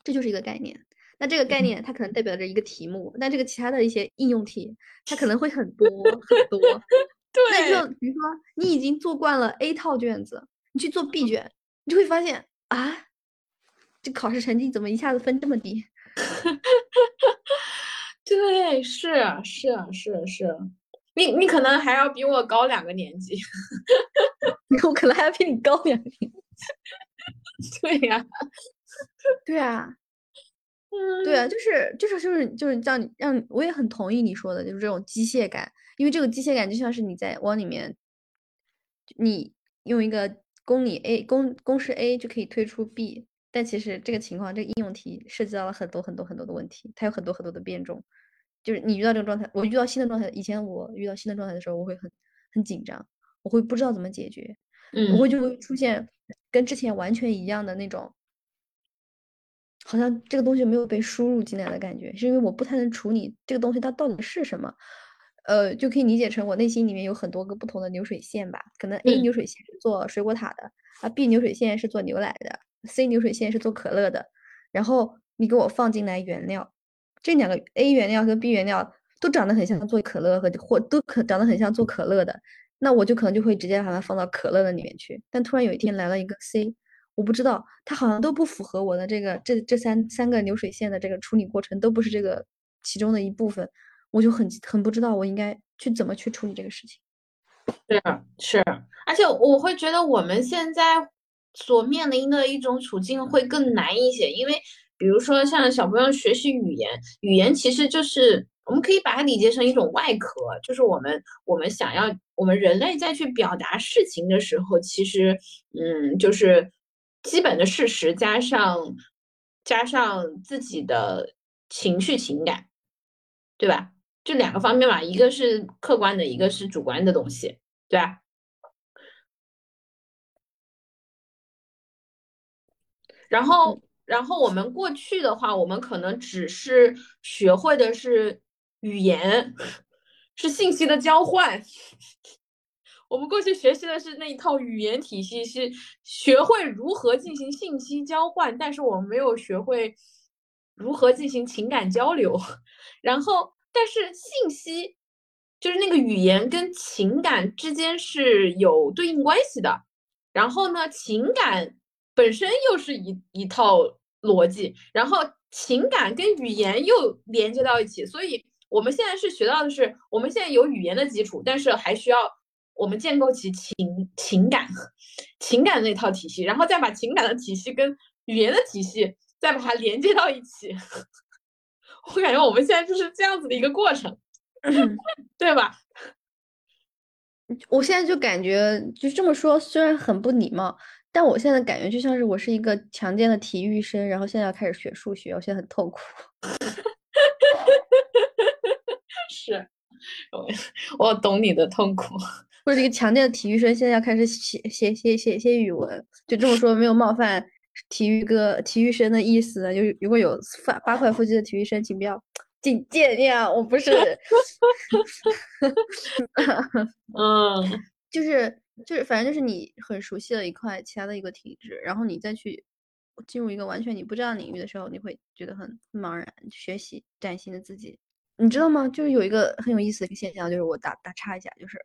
这就是一个概念。那这个概念它可能代表着一个题目，但这个其他的一些应用题，它可能会很多很多。对，那就比如说你已经做惯了 A 套卷子，你去做 B 卷，你就会发现啊。这考试成绩怎么一下子分这么低？对，是是是是，你你可能还要比我高两个年级，我可能还要比你高两个年级。对呀，对啊，嗯，对啊，就是就是就是就是让让我也很同意你说的，就是这种机械感，因为这个机械感就像是你在往里面，你用一个公理 A 公公式 A 就可以推出 B。但其实这个情况，这个应用题涉及到了很多很多很多的问题，它有很多很多的变种。就是你遇到这个状态，我遇到新的状态，以前我遇到新的状态的时候，我会很很紧张，我会不知道怎么解决，嗯，我会就会出现跟之前完全一样的那种，好像这个东西没有被输入进来的感觉，是因为我不太能处理这个东西它到底是什么。呃，就可以理解成我内心里面有很多个不同的流水线吧，可能 A 流水线是做水果塔的，啊 B 流水线是做牛奶的。C 流水线是做可乐的，然后你给我放进来原料，这两个 A 原料和 B 原料都长得很像做可乐和或都可长得很像做可乐的，那我就可能就会直接把它放到可乐的里面去。但突然有一天来了一个 C，我不知道它好像都不符合我的这个这这三三个流水线的这个处理过程都不是这个其中的一部分，我就很很不知道我应该去怎么去处理这个事情。是是，而且我会觉得我们现在。所面临的一种处境会更难一些，因为比如说像小朋友学习语言，语言其实就是我们可以把它理解成一种外壳，就是我们我们想要我们人类在去表达事情的时候，其实嗯，就是基本的事实加上加上自己的情绪情感，对吧？就两个方面嘛，一个是客观的，一个是主观的东西，对吧？然后，然后我们过去的话，我们可能只是学会的是语言，是信息的交换。我们过去学习的是那一套语言体系，是学会如何进行信息交换，但是我们没有学会如何进行情感交流。然后，但是信息就是那个语言跟情感之间是有对应关系的。然后呢，情感。本身又是一一套逻辑，然后情感跟语言又连接到一起，所以我们现在是学到的是，我们现在有语言的基础，但是还需要我们建构起情情感情感那套体系，然后再把情感的体系跟语言的体系再把它连接到一起。我感觉我们现在就是这样子的一个过程，对吧？我现在就感觉就这么说，虽然很不礼貌。但我现在感觉就像是我是一个强健的体育生，然后现在要开始学数学，我现在很痛苦。是，我我懂你的痛苦。或者一个强健的体育生，现在要开始写写写写写语文，就这么说没有冒犯体育哥、体育生的意思。就如果有八八块腹肌的体育生，请不要请见谅，我不是。嗯，就是。就是反正就是你很熟悉的一块其他的一个体质，然后你再去进入一个完全你不知道领域的时候，你会觉得很茫然。学习崭新的自己，你知道吗？就是有一个很有意思的一个现象，就是我打打岔一下，就是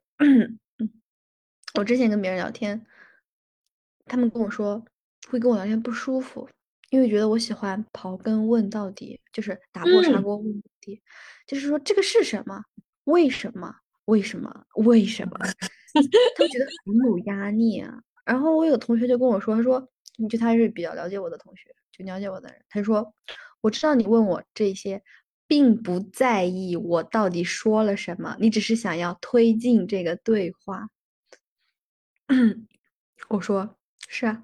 我之前跟别人聊天，他们跟我说会跟我聊天不舒服，因为觉得我喜欢刨根问到底，就是打破砂锅问到底，就是说这个是什么？为什么？为什么？为什么？他们觉得很有压力啊。然后我有个同学就跟我说，他说，就他是比较了解我的同学，就了解我的人，他说，我知道你问我这些，并不在意我到底说了什么，你只是想要推进这个对话。我说是啊，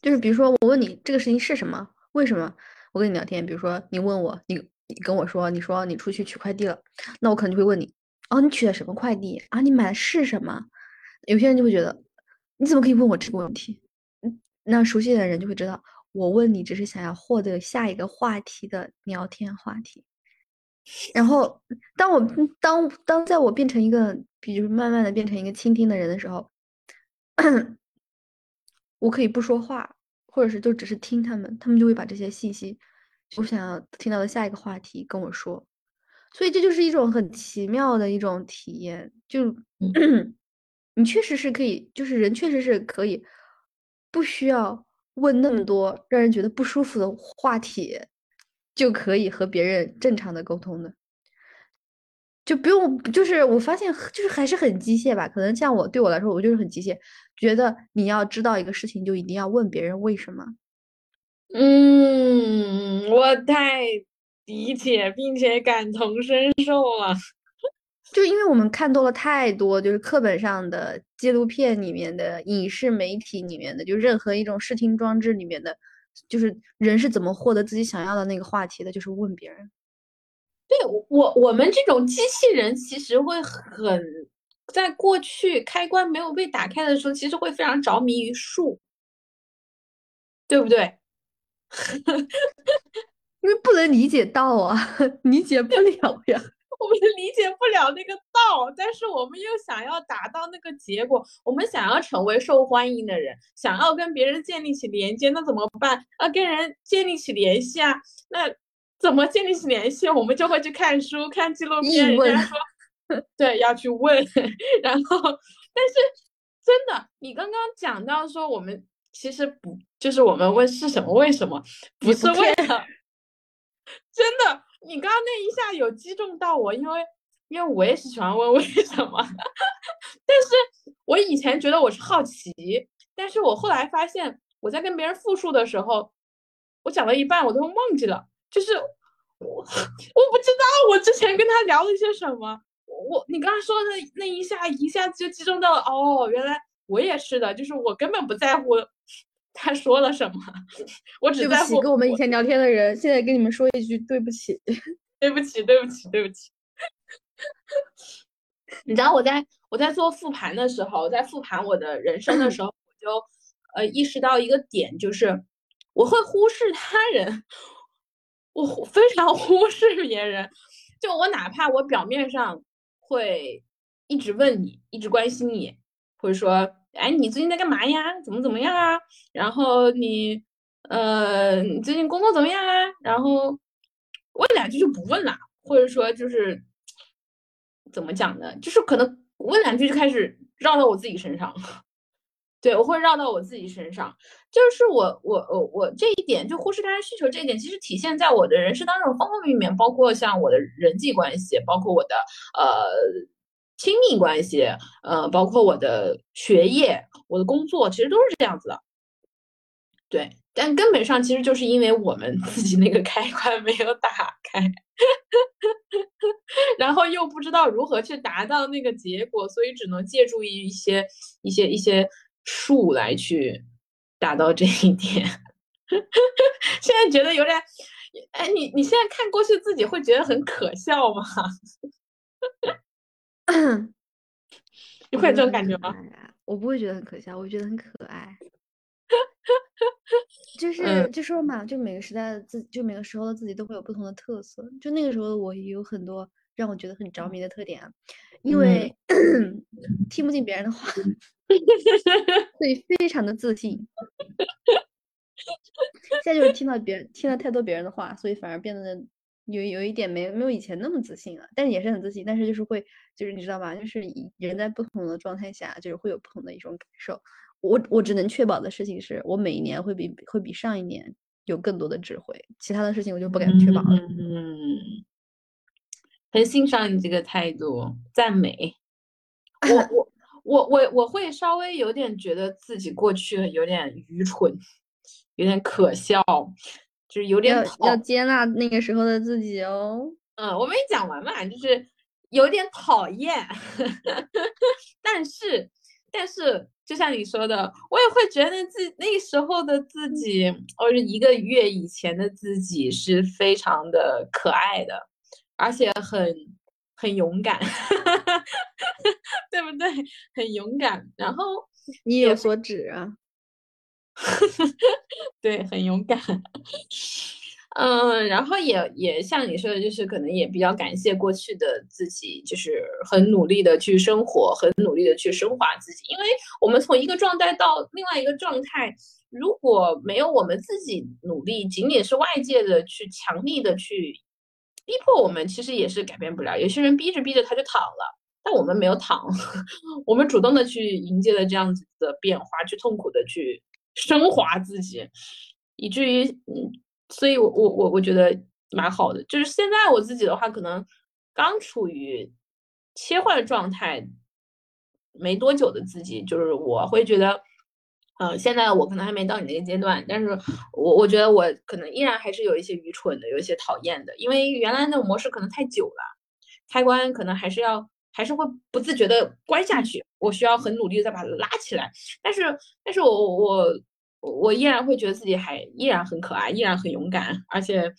就是比如说我问你这个事情是什么，为什么我跟你聊天？比如说你问我，你你跟我说，你说你出去取快递了，那我可能就会问你，哦，你取的什么快递啊？你买的是什么？有些人就会觉得，你怎么可以问我这个问题？嗯，那熟悉的人就会知道，我问你只是想要获得下一个话题的聊天话题。然后，当我当当在我变成一个，比如慢慢的变成一个倾听的人的时候，我可以不说话，或者是就只是听他们，他们就会把这些信息，我想要听到的下一个话题跟我说。所以这就是一种很奇妙的一种体验，就。你确实是可以，就是人确实是可以，不需要问那么多让人觉得不舒服的话题，就可以和别人正常的沟通的，就不用，就是我发现就是还是很机械吧。可能像我对我来说，我就是很机械，觉得你要知道一个事情，就一定要问别人为什么。嗯，我太理解并且感同身受了。就因为我们看多了太多，就是课本上的纪录片里面的、影视媒体里面的，就任何一种视听装置里面的，就是人是怎么获得自己想要的那个话题的，就是问别人。对我，我们这种机器人其实会很，在过去开关没有被打开的时候，其实会非常着迷于数，对不对？因为不能理解道啊，理解不了呀。我们理解不了那个道，但是我们又想要达到那个结果。我们想要成为受欢迎的人，想要跟别人建立起连接，那怎么办？要跟人建立起联系啊？那怎么建立起联系？我们就会去看书、看纪录片。人家说，对，要去问。然后，但是真的，你刚刚讲到说，我们其实不就是我们问是什么？为什么？不是为了 真的。你刚刚那一下有击中到我，因为因为我也是喜欢问为什么，但是我以前觉得我是好奇，但是我后来发现我在跟别人复述的时候，我讲了一半我都忘记了，就是我 我不知道我之前跟他聊了些什么，我你刚刚说的那一下一下子就击中到了，哦，原来我也是的，就是我根本不在乎。他说了什么？我只在乎跟我们以前聊天的人，现在跟你们说一句对不起，对不起，对不起，对不起。你知道我在我在做复盘的时候，在复盘我的人生的时候，我就呃意识到一个点，就是我会忽视他人，我非常忽视别人。就我哪怕我表面上会一直问你，一直关心你，或者说。哎，你最近在干嘛呀？怎么怎么样啊？然后你，呃，你最近工作怎么样啊？然后问两句就不问了，或者说就是怎么讲呢？就是可能问两句就开始绕到我自己身上，对我会绕到我自己身上。就是我我我我这一点就忽视他人需求这一点，其实体现在我的人生当中方方面面，包括像我的人际关系，包括我的呃。亲密关系，呃，包括我的学业、我的工作，其实都是这样子的。对，但根本上其实就是因为我们自己那个开关 没有打开，然后又不知道如何去达到那个结果，所以只能借助于一些一些一些术来去达到这一点。现在觉得有点，哎，你你现在看过去自己会觉得很可笑吗？你会有这种感觉吗？我不会觉得很可笑，我觉得很可爱。就 是就说嘛，就每个时代的自，就每个时候的自己都会有不同的特色。就那个时候的我也有很多让我觉得很着迷的特点啊，因为 听不进别人的话，所以非常的自信。现在就是听到别人听了太多别人的话，所以反而变得有有一点没没有以前那么自信了。但是也是很自信，但是就是会就是你知道吧，就是人在不同的状态下，就是会有不同的一种感受。我我只能确保的事情是我每一年会比会比上一年有更多的智慧，其他的事情我就不敢确保了。嗯，很欣赏你这个态度，赞美。我 我我我我会稍微有点觉得自己过去有点愚蠢，有点可笑，就是有点要要接纳那个时候的自己哦。嗯，我没讲完嘛，就是有点讨厌，但 是但是。就像你说的，我也会觉得自那时候的自己，或者一个月以前的自己是非常的可爱的，而且很很勇敢，对不对？很勇敢，然后你有所指啊，对，很勇敢。嗯，然后也也像你说的，就是可能也比较感谢过去的自己，就是很努力的去生活，很努力的去升华自己。因为我们从一个状态到另外一个状态，如果没有我们自己努力，仅仅是外界的去强力的去逼迫我们，其实也是改变不了。有些人逼着逼着他就躺了，但我们没有躺，我们主动的去迎接了这样子的变化，去痛苦的去升华自己，以至于嗯。所以，我我我我觉得蛮好的。就是现在我自己的话，可能刚处于切换状态没多久的自己，就是我会觉得，嗯，现在我可能还没到你那个阶段，但是我我觉得我可能依然还是有一些愚蠢的，有一些讨厌的，因为原来那种模式可能太久了，开关可能还是要还是会不自觉的关下去，我需要很努力的再把它拉起来。但是，但是我我。我依然会觉得自己还依然很可爱，依然很勇敢，而且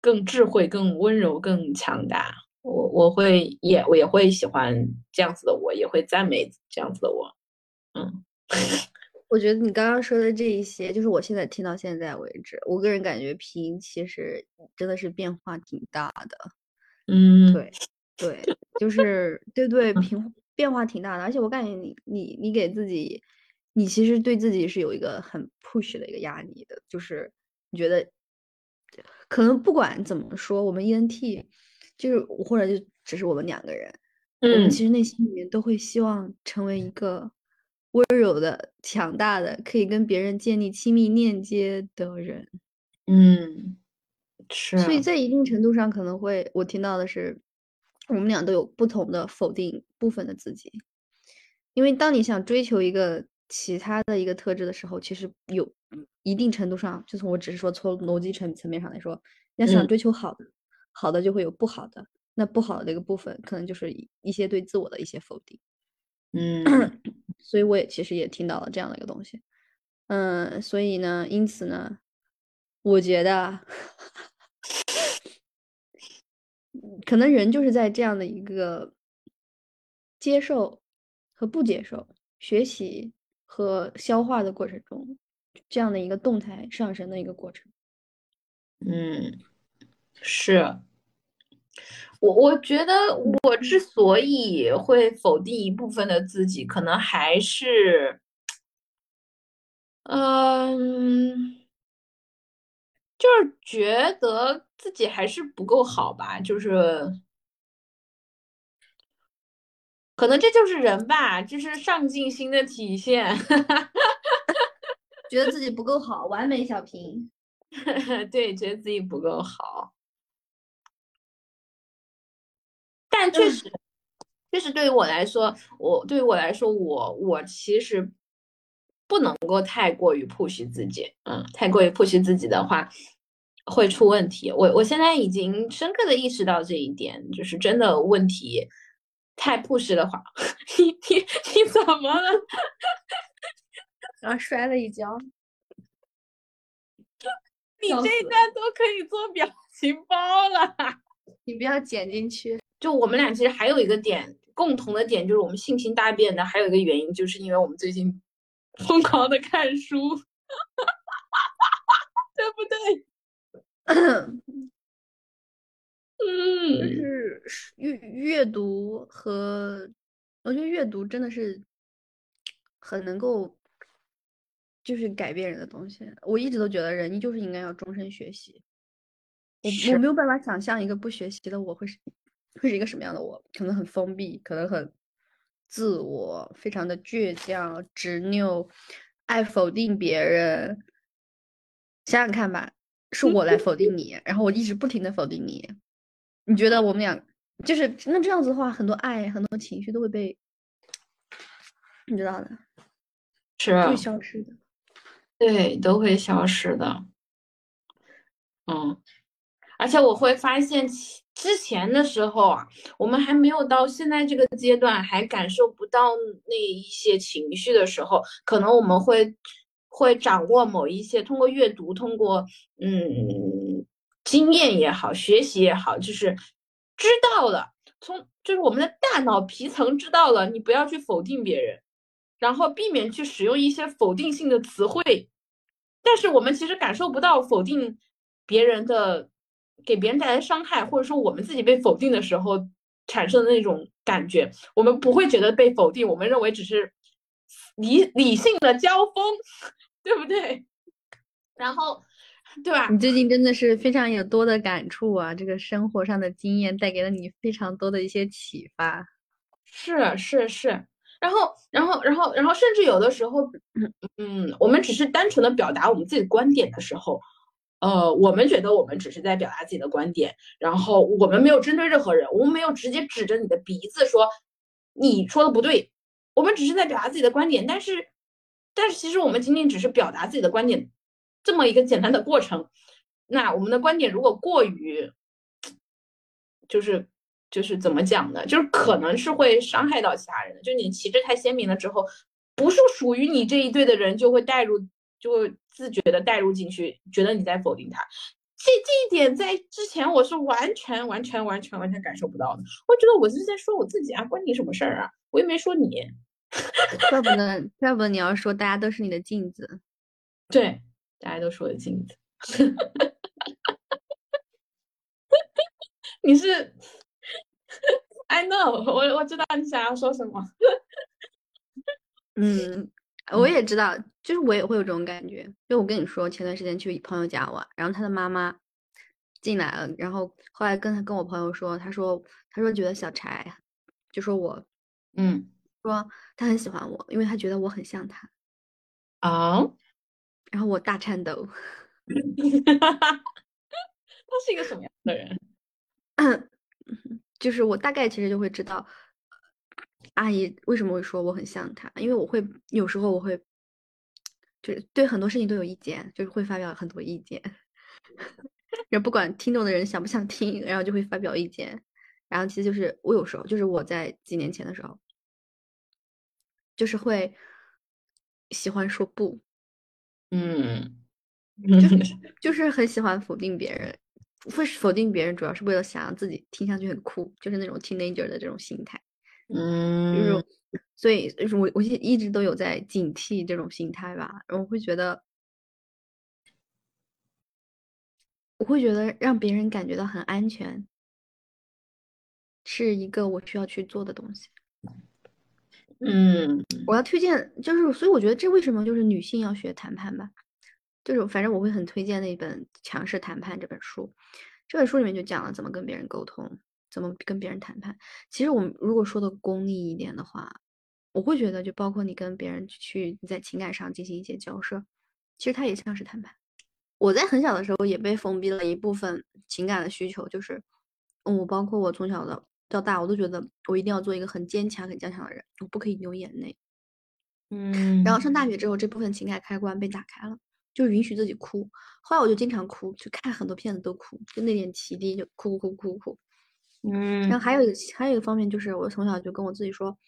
更智慧、更温柔、更强大。我我会也我也会喜欢这样子的我，也会赞美这样子的我。嗯，我觉得你刚刚说的这一些，就是我现在听到现在为止，我个人感觉皮其实真的是变化挺大的。嗯，对对，就是对对平变化挺大的，而且我感觉你你你给自己。你其实对自己是有一个很 push 的一个压力的，就是你觉得可能不管怎么说，我们 ENT 就是或者就只是我们两个人，我们其实内心里面都会希望成为一个温柔的、强大的，可以跟别人建立亲密链接的人。嗯，是。所以在一定程度上，可能会我听到的是，我们俩都有不同的否定部分的自己，因为当你想追求一个。其他的一个特质的时候，其实有一定程度上，就从我只是说从逻辑层层面上来说，要想追求好的，好的就会有不好的，那不好的一个部分，可能就是一些对自我的一些否定。嗯，所以我也其实也听到了这样的一个东西。嗯，所以呢，因此呢，我觉得，可能人就是在这样的一个接受和不接受、学习。和消化的过程中，这样的一个动态上升的一个过程。嗯，是我我觉得我之所以会否定一部分的自己，可能还是，嗯，就是觉得自己还是不够好吧，就是。可能这就是人吧，这是上进心的体现。觉得自己不够好，完美小平。对，觉得自己不够好。但确实，确实对于我来说，我对于我来说，我我其实不能够太过于 push 自己。嗯，太过于 push 自己的话，会出问题。我我现在已经深刻的意识到这一点，就是真的问题。太 push 的话，你你你怎么了？然 后摔了一跤。你这一段都可以做表情包了，你不要剪进去。就我们俩其实还有一个点，共同的点就是我们性情大变的，还有一个原因就是因为我们最近疯狂的看书，对不对？嗯，就是阅阅读和我觉得阅读真的是很能够，就是改变人的东西。我一直都觉得人就是应该要终身学习。我我没有办法想象一个不学习的我会是会是一个什么样的我，可能很封闭，可能很自我，非常的倔强、执拗，爱否定别人。想想看吧，是我来否定你，然后我一直不停的否定你。你觉得我们俩就是那这样子的话，很多爱、很多情绪都会被你知道的，是会消失的。对，都会消失的。嗯，而且我会发现，之前的时候啊，我们还没有到现在这个阶段，还感受不到那一些情绪的时候，可能我们会会掌握某一些，通过阅读，通过嗯。经验也好，学习也好，就是知道了，从就是我们的大脑皮层知道了，你不要去否定别人，然后避免去使用一些否定性的词汇。但是我们其实感受不到否定别人的，给别人带来伤害，或者说我们自己被否定的时候产生的那种感觉，我们不会觉得被否定，我们认为只是理理性的交锋，对不对？然后。对吧？你最近真的是非常有多的感触啊！这个生活上的经验带给了你非常多的一些启发。是是是，然后然后然后然后，甚至有的时候，嗯，我们只是单纯的表达我们自己的观点的时候，呃，我们觉得我们只是在表达自己的观点，然后我们没有针对任何人，我们没有直接指着你的鼻子说你说的不对，我们只是在表达自己的观点，但是但是其实我们仅仅只是表达自己的观点。这么一个简单的过程，那我们的观点如果过于，就是就是怎么讲呢？就是可能是会伤害到其他人的。就你旗帜太鲜明了之后，不是属于你这一队的人就会带入，就会自觉的带入进去，觉得你在否定他。这这一点在之前我是完全完全完全完全感受不到的。我觉得我是在说我自己啊，关你什么事儿啊？我又没说你。怪不得，怪不得你要说大家都是你的镜子。对。大家都是我的镜子，你是？I know，我我知道你想要说什么。嗯，我也知道，就是我也会有这种感觉。就我跟你说，前段时间去朋友家玩，然后他的妈妈进来了，然后后来跟他跟我朋友说，他说他说觉得小柴，就说我，嗯，说他很喜欢我，因为他觉得我很像他。啊。然后我大颤抖，他是一个什么样的人？就是我大概其实就会知道，阿姨为什么会说我很像她，因为我会有时候我会，就是对很多事情都有意见，就是会发表很多意见，然后不管听众的人想不想听，然后就会发表意见，然后其实就是我有时候就是我在几年前的时候，就是会喜欢说不。嗯，就是 就是很喜欢否定别人，会否定别人，主要是为了想让自己听上去很酷，就是那种 teenager 的这种心态。嗯，就是所以就是我我一直都有在警惕这种心态吧，我会觉得，我会觉得让别人感觉到很安全，是一个我需要去做的东西。嗯，我要推荐，就是所以我觉得这为什么就是女性要学谈判吧，就是反正我会很推荐那本《强势谈判》这本书，这本书里面就讲了怎么跟别人沟通，怎么跟别人谈判。其实我们如果说的功利一点的话，我会觉得就包括你跟别人去在情感上进行一些交涉，其实它也像是谈判。我在很小的时候也被封闭了一部分情感的需求，就是我包括我从小的。到大，我都觉得我一定要做一个很坚强、很坚强的人，我不可以流眼泪。嗯，然后上大学之后，这部分情感开关被打开了，就允许自己哭。后来我就经常哭，就看很多片子都哭，就那点奇迹就哭哭哭哭哭。嗯，然后还有一个还有一个方面就是，我从小就跟我自己说，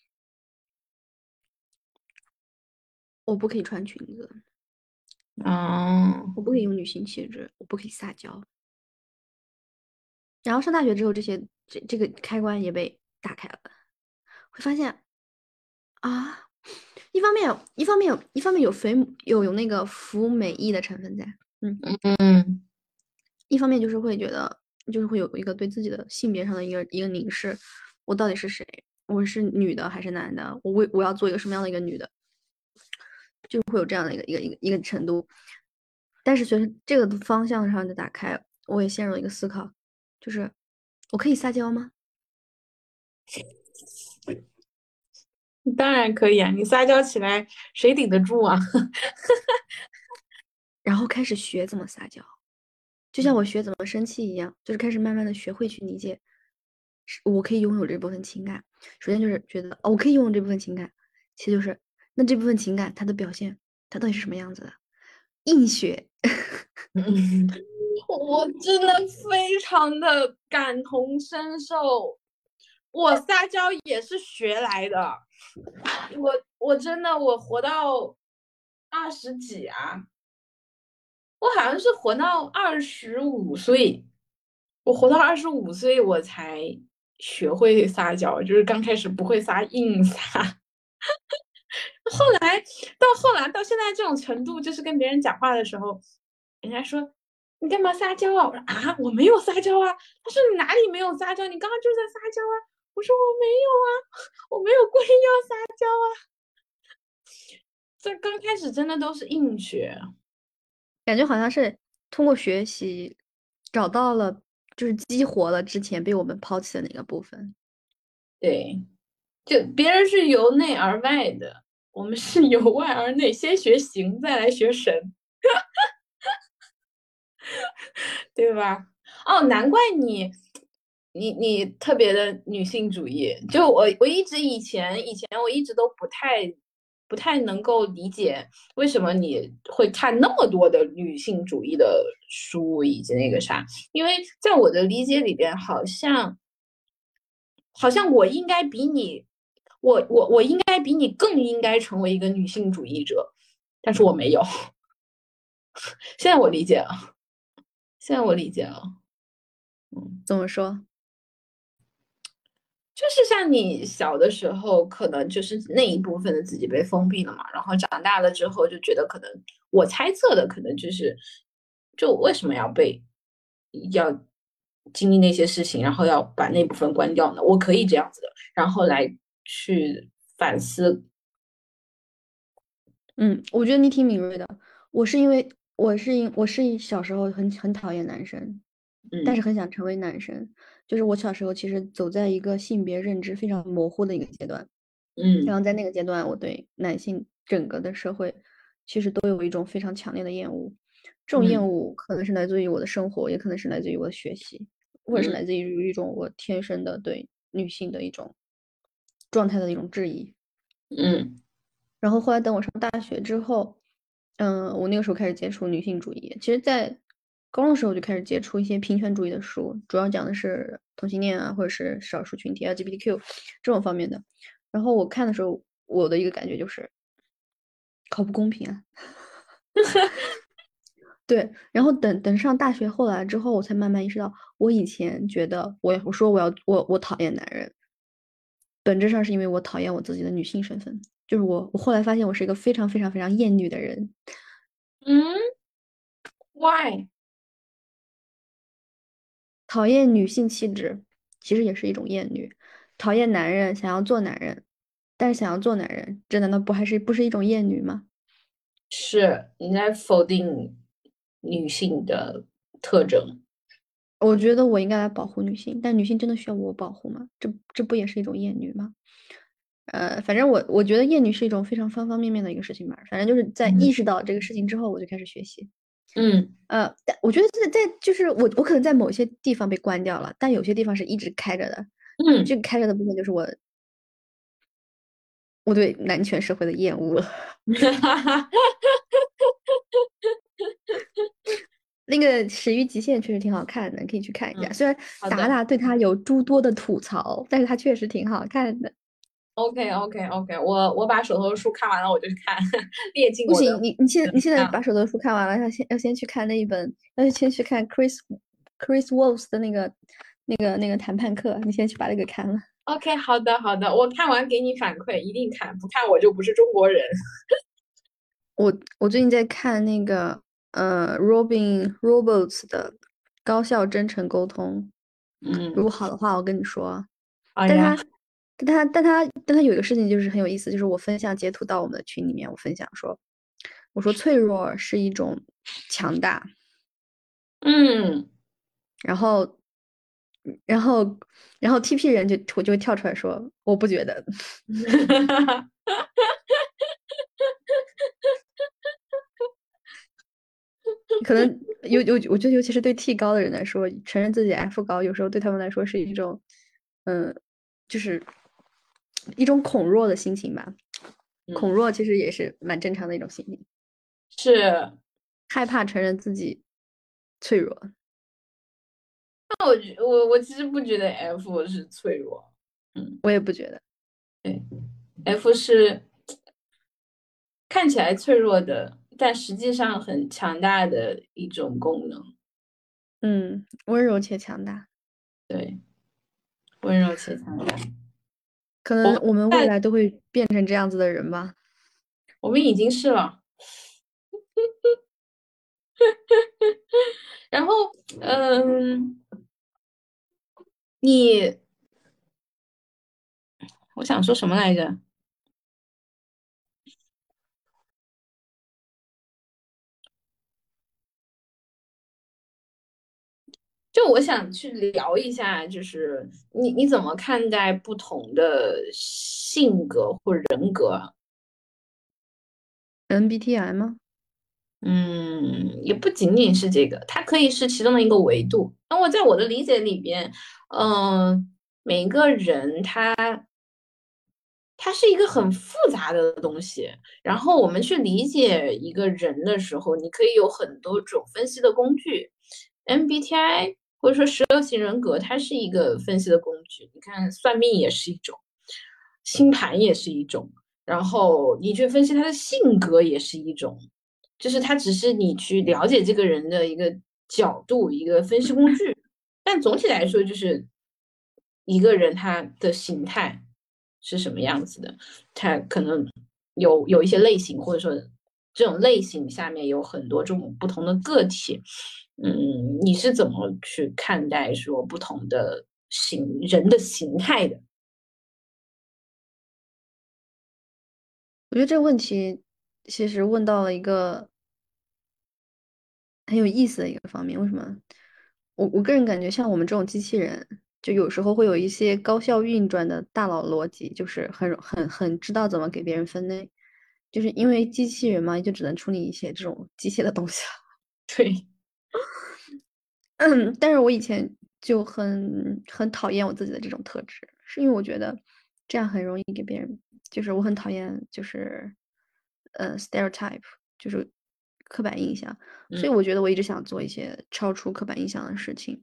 我不可以穿裙子，哦，我不可以用女性气质，我不可以撒娇。然后上大学之后，这些。这这个开关也被打开了，会发现啊，一方面有，一方面有，一方面有肥有有那个服美意的成分在，嗯嗯，一方面就是会觉得，就是会有一个对自己的性别上的一个一个凝视，我到底是谁？我是女的还是男的？我为我要做一个什么样的一个女的？就会有这样的一个一个一个一个程度。但是随着这个方向上的打开，我也陷入了一个思考，就是我可以撒娇吗？当然可以啊，你撒娇起来谁顶得住啊？然后开始学怎么撒娇，就像我学怎么生气一样，就是开始慢慢的学会去理解，我可以拥有这部分情感。首先就是觉得哦，我可以拥有这部分情感，其实就是那这部分情感它的表现，它到底是什么样子的？硬学，我真的非常的感同身受，我撒娇也是学来的，我我真的我活到二十几啊，我好像是活到二十五岁，我活到二十五岁我才学会撒娇，就是刚开始不会撒，硬撒。后来到后来到现在这种程度，就是跟别人讲话的时候，人家说你干嘛撒娇啊？我说啊，我没有撒娇啊。他说你哪里没有撒娇？你刚刚就在撒娇啊。我说我没有啊，我没有故意要撒娇啊。这刚开始真的都是硬学，感觉好像是通过学习找到了，就是激活了之前被我们抛弃的那个部分。对，就别人是由内而外的。我们是由外而内，先学形，再来学神，对吧？哦，难怪你，你你特别的女性主义。就我，我一直以前以前我一直都不太不太能够理解，为什么你会看那么多的女性主义的书以及那个啥？因为在我的理解里边，好像好像我应该比你。我我我应该比你更应该成为一个女性主义者，但是我没有。现在我理解了，现在我理解了。嗯，怎么说？就是像你小的时候，可能就是那一部分的自己被封闭了嘛，然后长大了之后就觉得，可能我猜测的可能就是，就为什么要被要经历那些事情，然后要把那部分关掉呢？我可以这样子的，然后来。去反思，嗯，我觉得你挺敏锐的。我是因为我是因我是小时候很很讨厌男生，但是很想成为男生。就是我小时候其实走在一个性别认知非常模糊的一个阶段，嗯，然后在那个阶段，我对男性整个的社会其实都有一种非常强烈的厌恶。这种厌恶可能是来自于我的生活，也可能是来自于我的学习，或者是来自于一种我天生的对女性的一种。状态的一种质疑，嗯，然后后来等我上大学之后，嗯，我那个时候开始接触女性主义。其实，在高中的时候就开始接触一些平权主义的书，主要讲的是同性恋啊，或者是少数群体 LGBTQ 这种方面的。然后我看的时候，我的一个感觉就是，好不公平啊！对，然后等等上大学后来之后，我才慢慢意识到，我以前觉得我我说我要我我讨厌男人。本质上是因为我讨厌我自己的女性身份，就是我，我后来发现我是一个非常非常非常厌女的人。嗯，Why？讨厌女性气质，其实也是一种厌女。讨厌男人，想要做男人，但是想要做男人，这难道不还是不是一种厌女吗？是你在否定女性的特征。我觉得我应该来保护女性，但女性真的需要我保护吗？这这不也是一种厌女吗？呃，反正我我觉得厌女是一种非常方方面面的一个事情吧。反正就是在意识到这个事情之后，我就开始学习。嗯呃，但我觉得在在就是我我可能在某些地方被关掉了，但有些地方是一直开着的。嗯，这个开着的部分就是我我对男权社会的厌恶。那个《始于极限》确实挺好看的，可以去看一下。虽然达达对他有诸多的吐槽，但是他确实挺好看的。OK OK OK，我我把手头的书看完了，我就去看。列进不行，你你现在你现在把手头的书看完了，要先要先去看那一本，要先去看 Chris Chris Wolf 的那个那个那个谈判课，你先去把那个看了。OK，好的好的，我看完给你反馈，一定看，不看我就不是中国人。我我最近在看那个。呃，Robin Roberts 的高效真诚沟通，嗯，如果好的话，我跟你说。但他，但他，但他，但他有一个事情就是很有意思，就是我分享截图到我们的群里面，我分享说，我说脆弱是一种强大。嗯，然后，然后，然后 TP 人就我就会跳出来说，我不觉得。可能有有，我觉得尤其是对 T 高的人来说，承认自己 F 高，有时候对他们来说是一种，嗯，就是一种恐弱的心情吧。恐弱其实也是蛮正常的一种心情，是害怕承认自己脆弱。那我觉我我其实不觉得 F 是脆弱，嗯，我也不觉得。对，F 是看起来脆弱的，但实际上很强大的一种功能。嗯，温柔且强大。对，温柔且强大。可能我们未来都会变成这样子的人吧。我们已经是了。然后，嗯，你，我想说什么来着？就我想去聊一下，就是你你怎么看待不同的性格或人格？MBTI 吗？嗯，也不仅仅是这个，它可以是其中的一个维度。那我在我的理解里边，嗯，每一个人他他是一个很复杂的东西。然后我们去理解一个人的时候，你可以有很多种分析的工具。MBTI 或者说十六型人格，它是一个分析的工具。你看，算命也是一种，星盘也是一种，然后你去分析他的性格也是一种。就是它只是你去了解这个人的一个角度，一个分析工具，但总体来说就是一个人他的形态是什么样子的，他可能有有一些类型，或者说这种类型下面有很多这种不同的个体，嗯，你是怎么去看待说不同的形人的形态的？我觉得这个问题其实问到了一个。很有意思的一个方面，为什么？我我个人感觉，像我们这种机器人，就有时候会有一些高效运转的大脑逻辑，就是很很很知道怎么给别人分类，就是因为机器人嘛，就只能处理一些这种机械的东西。对，嗯，但是我以前就很很讨厌我自己的这种特质，是因为我觉得这样很容易给别人，就是我很讨厌，就是呃，stereotype，就是。刻板印象，所以我觉得我一直想做一些超出刻板印象的事情。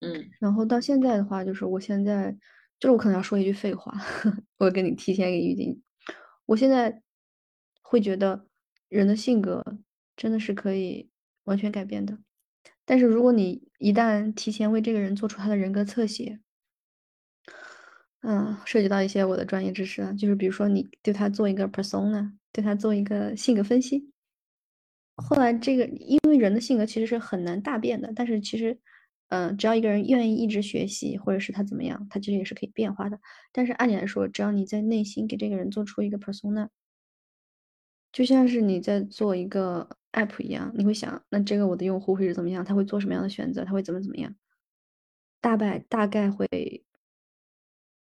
嗯，然后到现在的话，就是我现在就是我可能要说一句废话，我跟你提前给预警。我现在会觉得人的性格真的是可以完全改变的，但是如果你一旦提前为这个人做出他的人格侧写，嗯，涉及到一些我的专业知识啊，就是比如说你对他做一个 persona，对他做一个性格分析。后来这个，因为人的性格其实是很难大变的，但是其实，嗯，只要一个人愿意一直学习，或者是他怎么样，他其实也是可以变化的。但是按理来说，只要你在内心给这个人做出一个 persona，就像是你在做一个 app 一样，你会想，那这个我的用户会是怎么样？他会做什么样的选择？他会怎么怎么样？大概大概会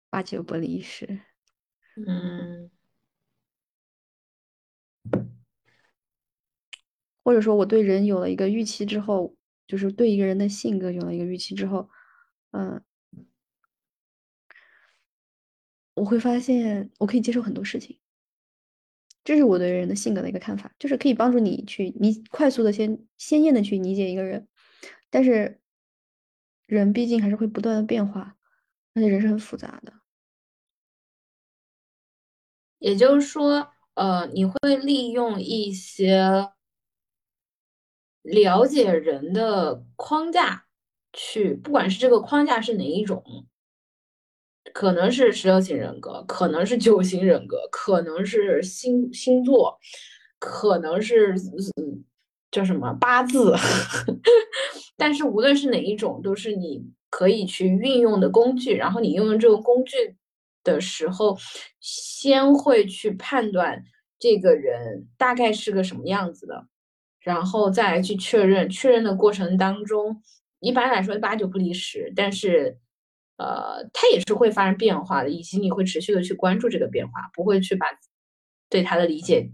八九不离十。嗯。或者说，我对人有了一个预期之后，就是对一个人的性格有了一个预期之后，嗯，我会发现我可以接受很多事情。这是我对人的性格的一个看法，就是可以帮助你去你快速的先鲜艳的去理解一个人。但是，人毕竟还是会不断的变化，而且人是很复杂的。也就是说，呃，你会利用一些。了解人的框架，去不管是这个框架是哪一种，可能是十六型人格，可能是九型人格，可能是星星座，可能是叫什么八字，但是无论是哪一种，都是你可以去运用的工具。然后你运用这个工具的时候，先会去判断这个人大概是个什么样子的，然后再来去确认。确认的过程当中，一般来说八九不离十，但是，呃，它也是会发生变化的，以及你会持续的去关注这个变化，不会去把对它的理解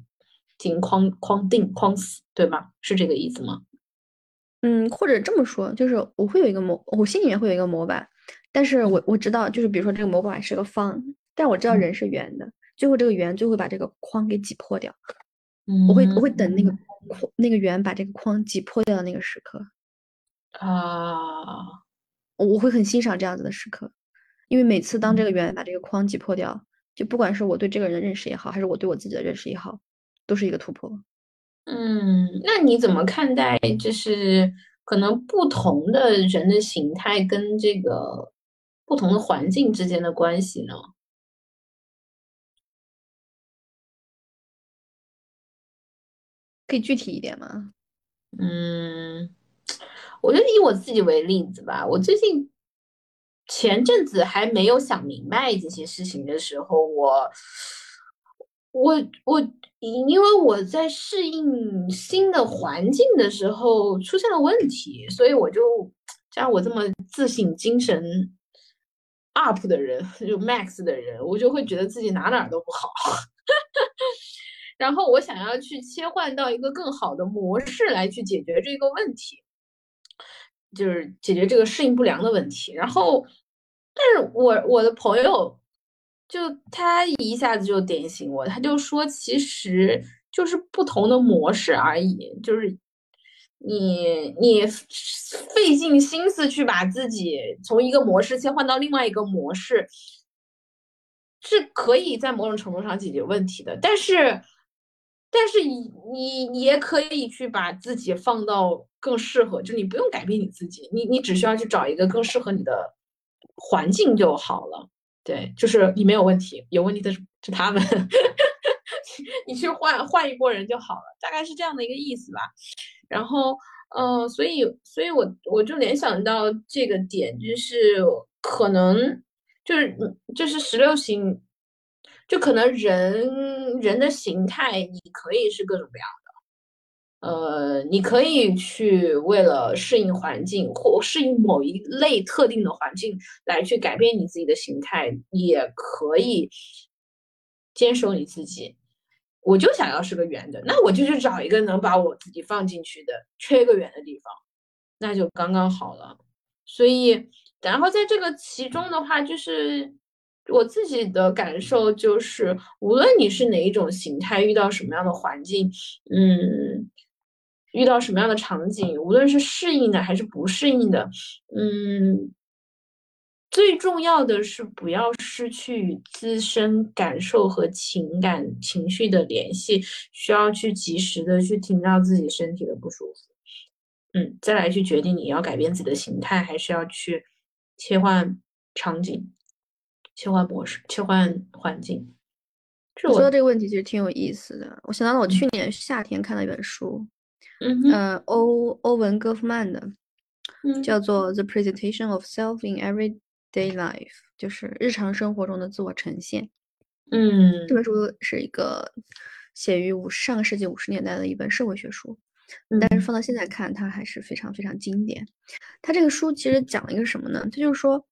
进行框框定框死，对吗？是这个意思吗？嗯，或者这么说，就是我会有一个模，我心里面会有一个模板，但是我我知道，就是比如说这个模板是个方，但我知道人是圆的。最后这个圆就会把这个框给挤破掉，我会我会等那个框那个圆把这个框挤破掉的那个时刻啊，我会很欣赏这样子的时刻，因为每次当这个圆把这个框挤破掉，就不管是我对这个人的认识也好，还是我对我自己的认识也好，都是一个突破。嗯，那你怎么看待就是可能不同的人的形态跟这个不同的环境之间的关系呢？可以具体一点吗？嗯，我就以我自己为例子吧。我最近前阵子还没有想明白这些事情的时候，我我我，因为我在适应新的环境的时候出现了问题，所以我就像我这么自信、精神 up 的人，就 max 的人，我就会觉得自己哪哪都不好。然后我想要去切换到一个更好的模式来去解决这个问题，就是解决这个适应不良的问题。然后，但是我我的朋友就他一下子就点醒我，他就说其实就是不同的模式而已，就是你你费尽心思去把自己从一个模式切换到另外一个模式，是可以在某种程度上解决问题的，但是。但是你你也可以去把自己放到更适合，就你不用改变你自己，你你只需要去找一个更适合你的环境就好了。对，就是你没有问题，有问题的是他们，你去换换一波人就好了，大概是这样的一个意思吧。然后，嗯，所以所以我我就联想到这个点，就是可能就是就是十六型。就可能人人的形态，你可以是各种各样的，呃，你可以去为了适应环境或适应某一类特定的环境来去改变你自己的形态，也可以坚守你自己。我就想要是个圆的，那我就去找一个能把我自己放进去的缺个圆的地方，那就刚刚好了。所以，然后在这个其中的话，就是。我自己的感受就是，无论你是哪一种形态，遇到什么样的环境，嗯，遇到什么样的场景，无论是适应的还是不适应的，嗯，最重要的是不要失去与自身感受和情感情绪的联系，需要去及时的去听到自己身体的不舒服，嗯，再来去决定你要改变自己的形态，还是要去切换场景。切换模式，切换环境。我说的这个问题其实挺有意思的。我想到了我去年夏天看了一本书，嗯，欧欧文戈夫曼的，叫做《The Presentation of Self in Everyday Life》，就是日常生活中的自我呈现。嗯，这本书是一个写于五上个世纪五十年代的一本社会学书，但是放到现在看，它还是非常非常经典。它这个书其实讲了一个什么呢？它就是说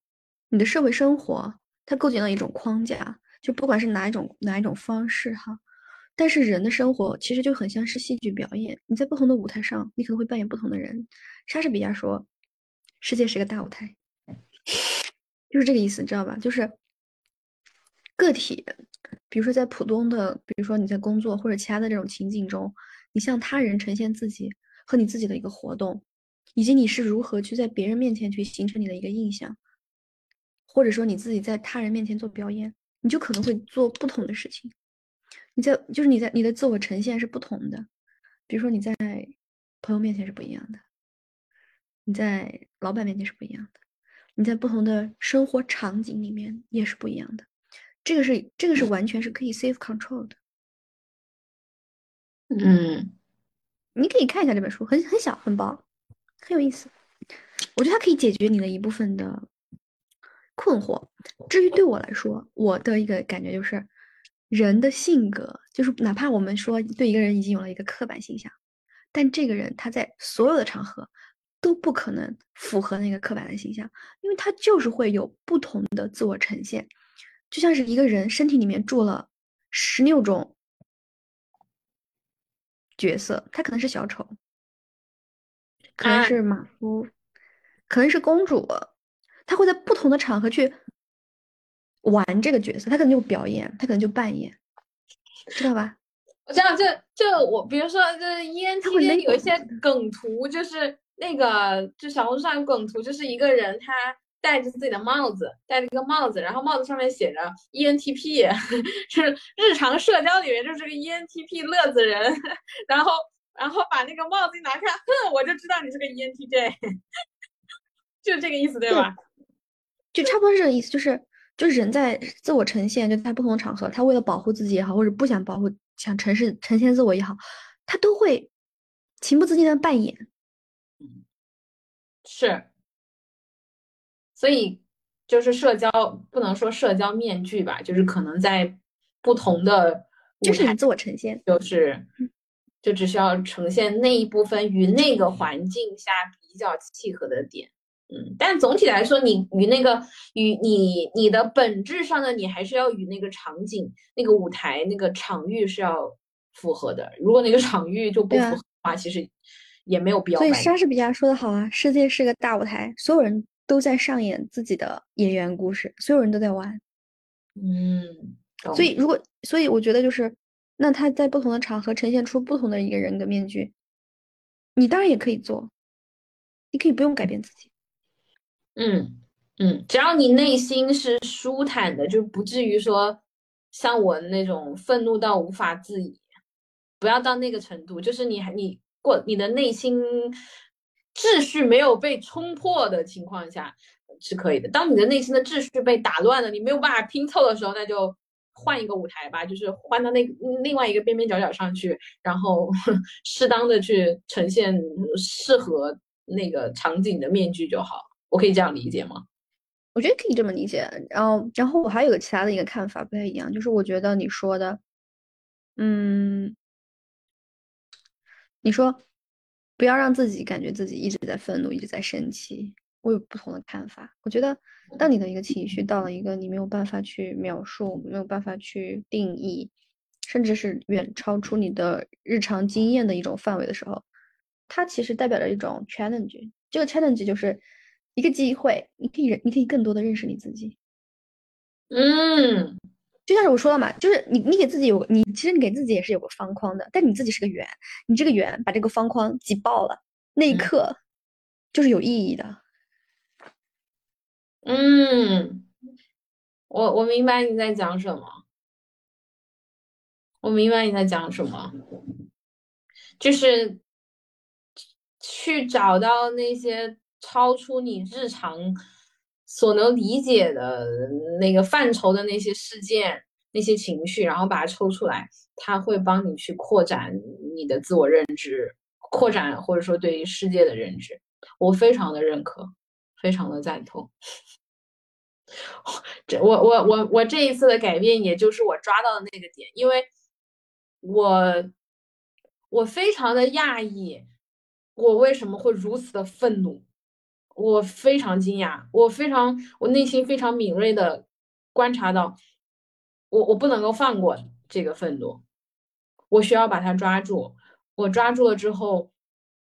你的社会生活。它构建了一种框架，就不管是哪一种哪一种方式哈，但是人的生活其实就很像是戏剧表演。你在不同的舞台上，你可能会扮演不同的人。莎士比亚说：“世界是个大舞台。”就是这个意思，你知道吧？就是个体，比如说在普通的，比如说你在工作或者其他的这种情景中，你向他人呈现自己和你自己的一个活动，以及你是如何去在别人面前去形成你的一个印象。或者说你自己在他人面前做表演，你就可能会做不同的事情。你在就是你在你的自我呈现是不同的，比如说你在朋友面前是不一样的，你在老板面前是不一样的，你在不同的生活场景里面也是不一样的。这个是这个是完全是可以 safe control 的。嗯，你可以看一下这本书，很很小很薄，很有意思。我觉得它可以解决你的一部分的。困惑。至于对我来说，我的一个感觉就是，人的性格，就是哪怕我们说对一个人已经有了一个刻板形象，但这个人他在所有的场合都不可能符合那个刻板的形象，因为他就是会有不同的自我呈现，就像是一个人身体里面住了十六种角色，他可能是小丑，可能是马夫，可能是公主，他会在不同的场合去玩这个角色，他可能就表演，他可能就扮演，知道吧？我知道，就就我，比如说，就是 ENTJ 有一些梗图，就是那个，就小红书上梗图，就是一个人他戴着自己的帽子，戴着一个帽子，然后帽子上面写着 ENTP，是日常社交里面就是个 ENTP 乐子人，然后然后把那个帽子一拿开，哼，我就知道你是个 ENTJ，就这个意思对吧？就差不多是这个意思，就是就是人在自我呈现，就在不同的场合，他为了保护自己也好，或者不想保护。想呈现呈现自我也好，他都会情不自禁的扮演。嗯，是，所以就是社交不能说社交面具吧，就是可能在不同的就是你自我呈现，就是就只需要呈现那一部分与那个环境下比较契合的点。嗯，但总体来说，你与那个与你你的本质上的你还是要与那个场景、那个舞台、那个场域是要符合的。如果那个场域就不符合的话，其实也没有必要。所以莎士比亚说的好啊，世界是个大舞台，所有人都在上演自己的演员故事，所有人都在玩。嗯，所以如果所以我觉得就是，那他在不同的场合呈现出不同的一个人的面具，你当然也可以做，你可以不用改变自己。嗯嗯，只要你内心是舒坦的，就不至于说像我那种愤怒到无法自已，不要到那个程度。就是你还你过你的内心秩序没有被冲破的情况下是可以的。当你的内心的秩序被打乱了，你没有办法拼凑的时候，那就换一个舞台吧，就是换到那另外一个边边角角上去，然后 适当的去呈现适合那个场景的面具就好。我可以这样理解吗？我觉得可以这么理解。然后，然后我还有个其他的一个看法，不太一样，就是我觉得你说的，嗯，你说不要让自己感觉自己一直在愤怒，一直在生气。我有不同的看法。我觉得，当你的一个情绪到了一个你没有办法去描述、没有办法去定义，甚至是远超出你的日常经验的一种范围的时候，它其实代表着一种 challenge。这个 challenge 就是。一个机会，你可以认，你可以更多的认识你自己。嗯，就像是我说了嘛，就是你，你给自己有，你其实你给自己也是有个方框的，但你自己是个圆，你这个圆把这个方框挤爆了，那一刻就是有意义的。嗯，我我明白你在讲什么，我明白你在讲什么，就是去找到那些。超出你日常所能理解的那个范畴的那些事件、那些情绪，然后把它抽出来，它会帮你去扩展你的自我认知，扩展或者说对于世界的认知。我非常的认可，非常的赞同。这我我我我这一次的改变，也就是我抓到的那个点，因为我我非常的讶异，我为什么会如此的愤怒。我非常惊讶，我非常，我内心非常敏锐的观察到，我我不能够放过这个愤怒，我需要把它抓住。我抓住了之后，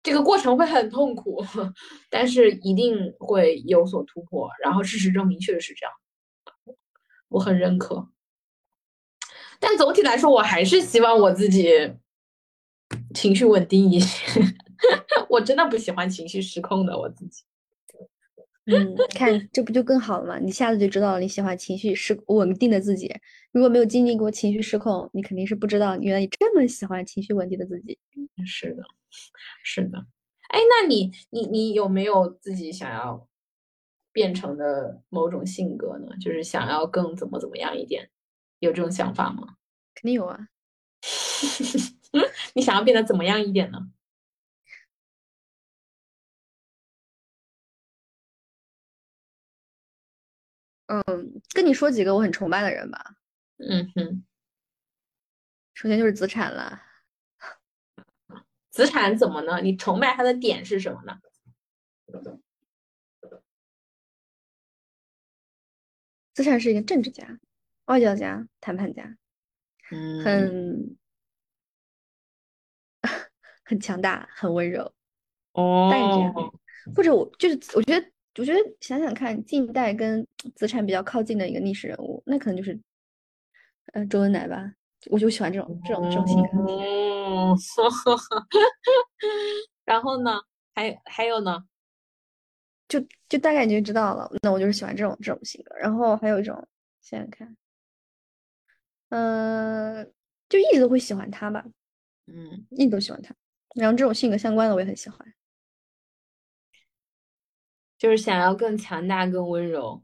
这个过程会很痛苦，但是一定会有所突破。然后事实证明确实是这样，我很认可。但总体来说，我还是希望我自己情绪稳定一些。我真的不喜欢情绪失控的我自己。嗯，看这不就更好了吗？你一下子就知道了你喜欢情绪失稳定的自己。如果没有经历过情绪失控，你肯定是不知道原来你这么喜欢情绪稳定的自己。是的，是的。哎，那你你你有没有自己想要变成的某种性格呢？就是想要更怎么怎么样一点？有这种想法吗？肯定有啊。你想要变得怎么样一点呢？嗯，跟你说几个我很崇拜的人吧。嗯哼，首先就是资产了。资产怎么呢？你崇拜他的点是什么呢？资产是一个政治家、外交家、谈判家，嗯，很 很强大，很温柔。哦。或者我就是我觉得，我觉得想想看，近代跟资产比较靠近的一个历史人物，那可能就是，呃，周恩来吧。我就喜欢这种这种这种性格。哦，然后呢？还还有呢？就就大概你就知道了。那我就是喜欢这种这种性格。然后还有一种，想想看，嗯、就一直都会喜欢他吧，嗯，一直都喜欢他。然后这种性格相关的我也很喜欢。就是想要更强大、更温柔。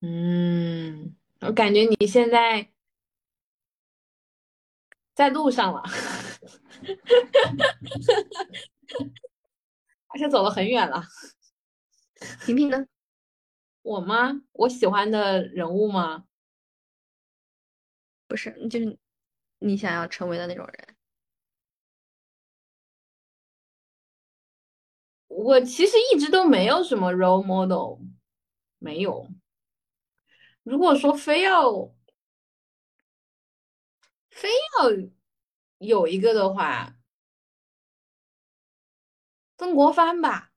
嗯，我感觉你现在在路上了，而且走了很远了。平平呢？我吗？我喜欢的人物吗？不是，就是你想要成为的那种人。我其实一直都没有什么 role model，没有。如果说非要非要有一个的话，曾国藩吧。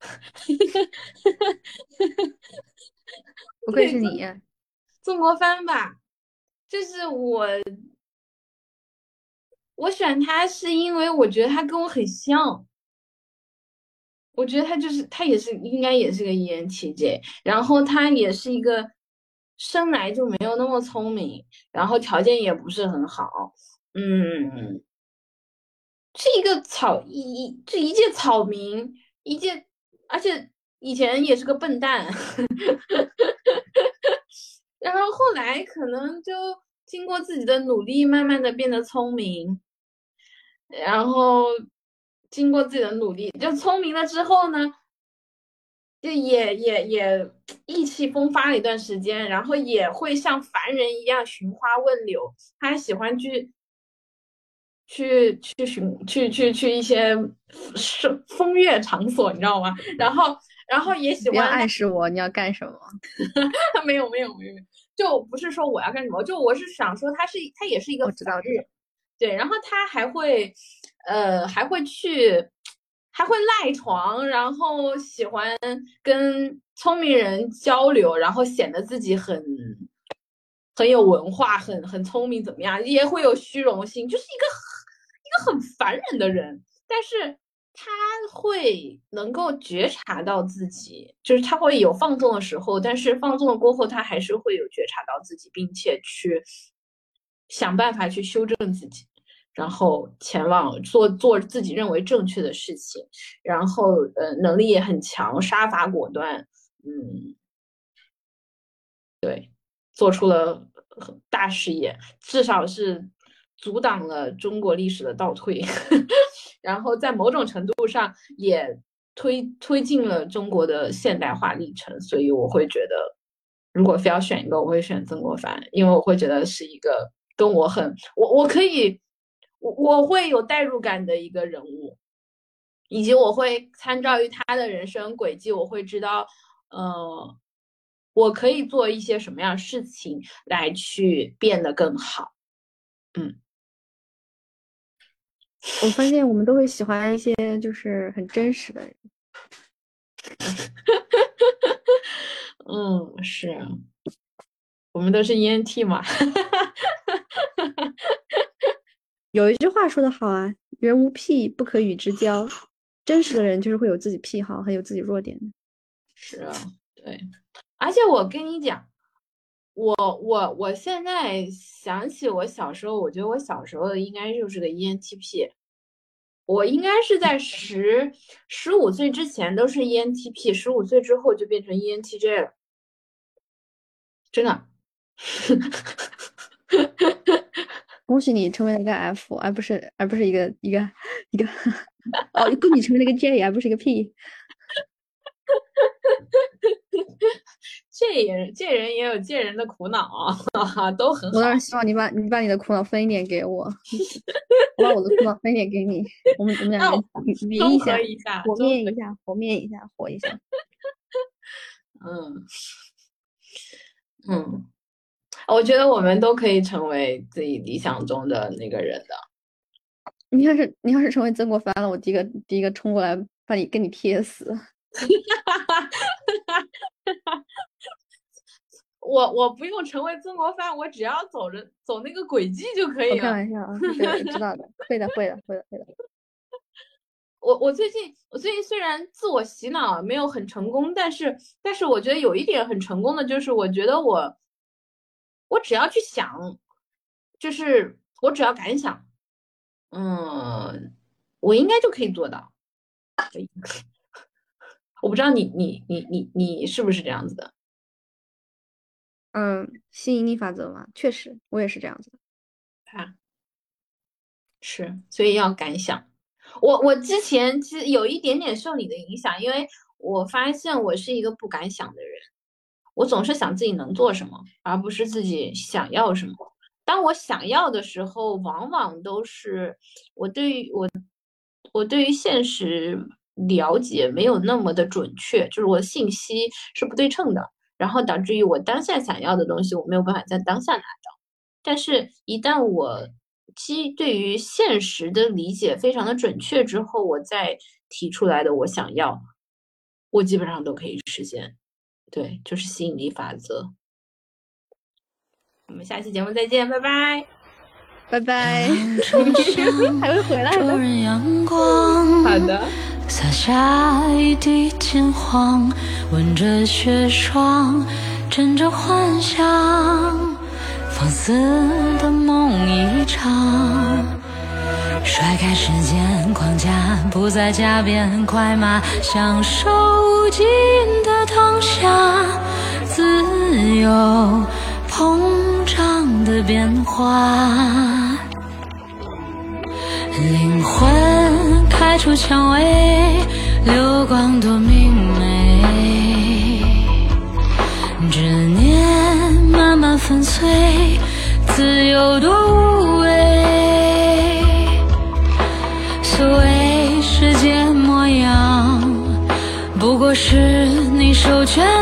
不愧是你，曾国藩吧，就是我，我选他是因为我觉得他跟我很像。我觉得他就是他也是应该也是个 ENTJ，然后他也是一个生来就没有那么聪明，然后条件也不是很好，嗯，是一个草一一这一介草民，一介，而且以前也是个笨蛋，然后后来可能就经过自己的努力，慢慢的变得聪明，然后。经过自己的努力，就聪明了之后呢，就也也也意气风发了一段时间，然后也会像凡人一样寻花问柳，他喜欢去去去寻去去去一些风风月场所，你知道吗？然后然后也喜欢。暗示我你要干什么。没有没有没有，就不是说我要干什么，就我是想说他是他也是一个我知道日，对，然后他还会。呃，还会去，还会赖床，然后喜欢跟聪明人交流，然后显得自己很很有文化，很很聪明，怎么样？也会有虚荣心，就是一个一个很烦人的人。但是他会能够觉察到自己，就是他会有放纵的时候，但是放纵了过后，他还是会有觉察到自己，并且去想办法去修正自己。然后前往做做自己认为正确的事情，然后呃能力也很强，杀伐果断，嗯，对，做出了大事业，至少是阻挡了中国历史的倒退，然后在某种程度上也推推进了中国的现代化历程。所以我会觉得，如果非要选一个，我会选曾国藩，因为我会觉得是一个跟我很我我可以。我我会有代入感的一个人物，以及我会参照于他的人生轨迹，我会知道，呃，我可以做一些什么样的事情来去变得更好。嗯，我发现我们都会喜欢一些就是很真实的人。嗯，是，我们都是 ENT 嘛。有一句话说的好啊，“人无癖不可与之交”。真实的人就是会有自己癖好，还有自己弱点的。是啊，对。而且我跟你讲，我我我现在想起我小时候，我觉得我小时候应该就是个 ENTP。我应该是在十十五岁之前都是 ENTP，十五岁之后就变成 ENTJ 了。真的。恭喜你成为了一个 F，而不是而不是一个一个一个哦，恭喜你成为了一个 J，而不是一个 P。这也这人也有这人的苦恼啊，都很好。我当然希望你把你把你的苦恼分一点给我，我把我的苦恼分一点给你，我们我们两个人一下，一下，和面一下，和面一下，和一下。嗯嗯，我觉得我们都可以成为自己理想中的那个人的。你要是你要是成为曾国藩了，我第一个第一个冲过来把你跟你贴死。我我不用成为曾国藩，我只要走着走那个轨迹就可以了。开玩笑啊，知道的，会的，会的，会的，会的。我我最近我最近虽然自我洗脑没有很成功，但是但是我觉得有一点很成功的就是，我觉得我我只要去想，就是我只要敢想，嗯，我应该就可以做到。我不知道你你你你你是不是这样子的？嗯，吸引力法则嘛，确实，我也是这样子的。啊，是，所以要敢想。我我之前其实有一点点受你的影响，因为我发现我是一个不敢想的人，我总是想自己能做什么，而不是自己想要什么。当我想要的时候，往往都是我对于我我对于现实。了解没有那么的准确，就是我的信息是不对称的，然后导致于我当下想要的东西我没有办法在当下拿到。但是，一旦我基对于现实的理解非常的准确之后，我再提出来的我想要，我基本上都可以实现。对，就是吸引力法则。我们下期节目再见，拜拜，拜拜，还会回来的。好的。洒下一地金黄，吻着雪霜，枕着幻想，放肆的梦一场。甩开时间框架，不再加鞭快马，享受无尽的当下，自由膨胀的变化，灵魂。开出蔷薇，流光多明媚。执念慢慢粉碎，自由多全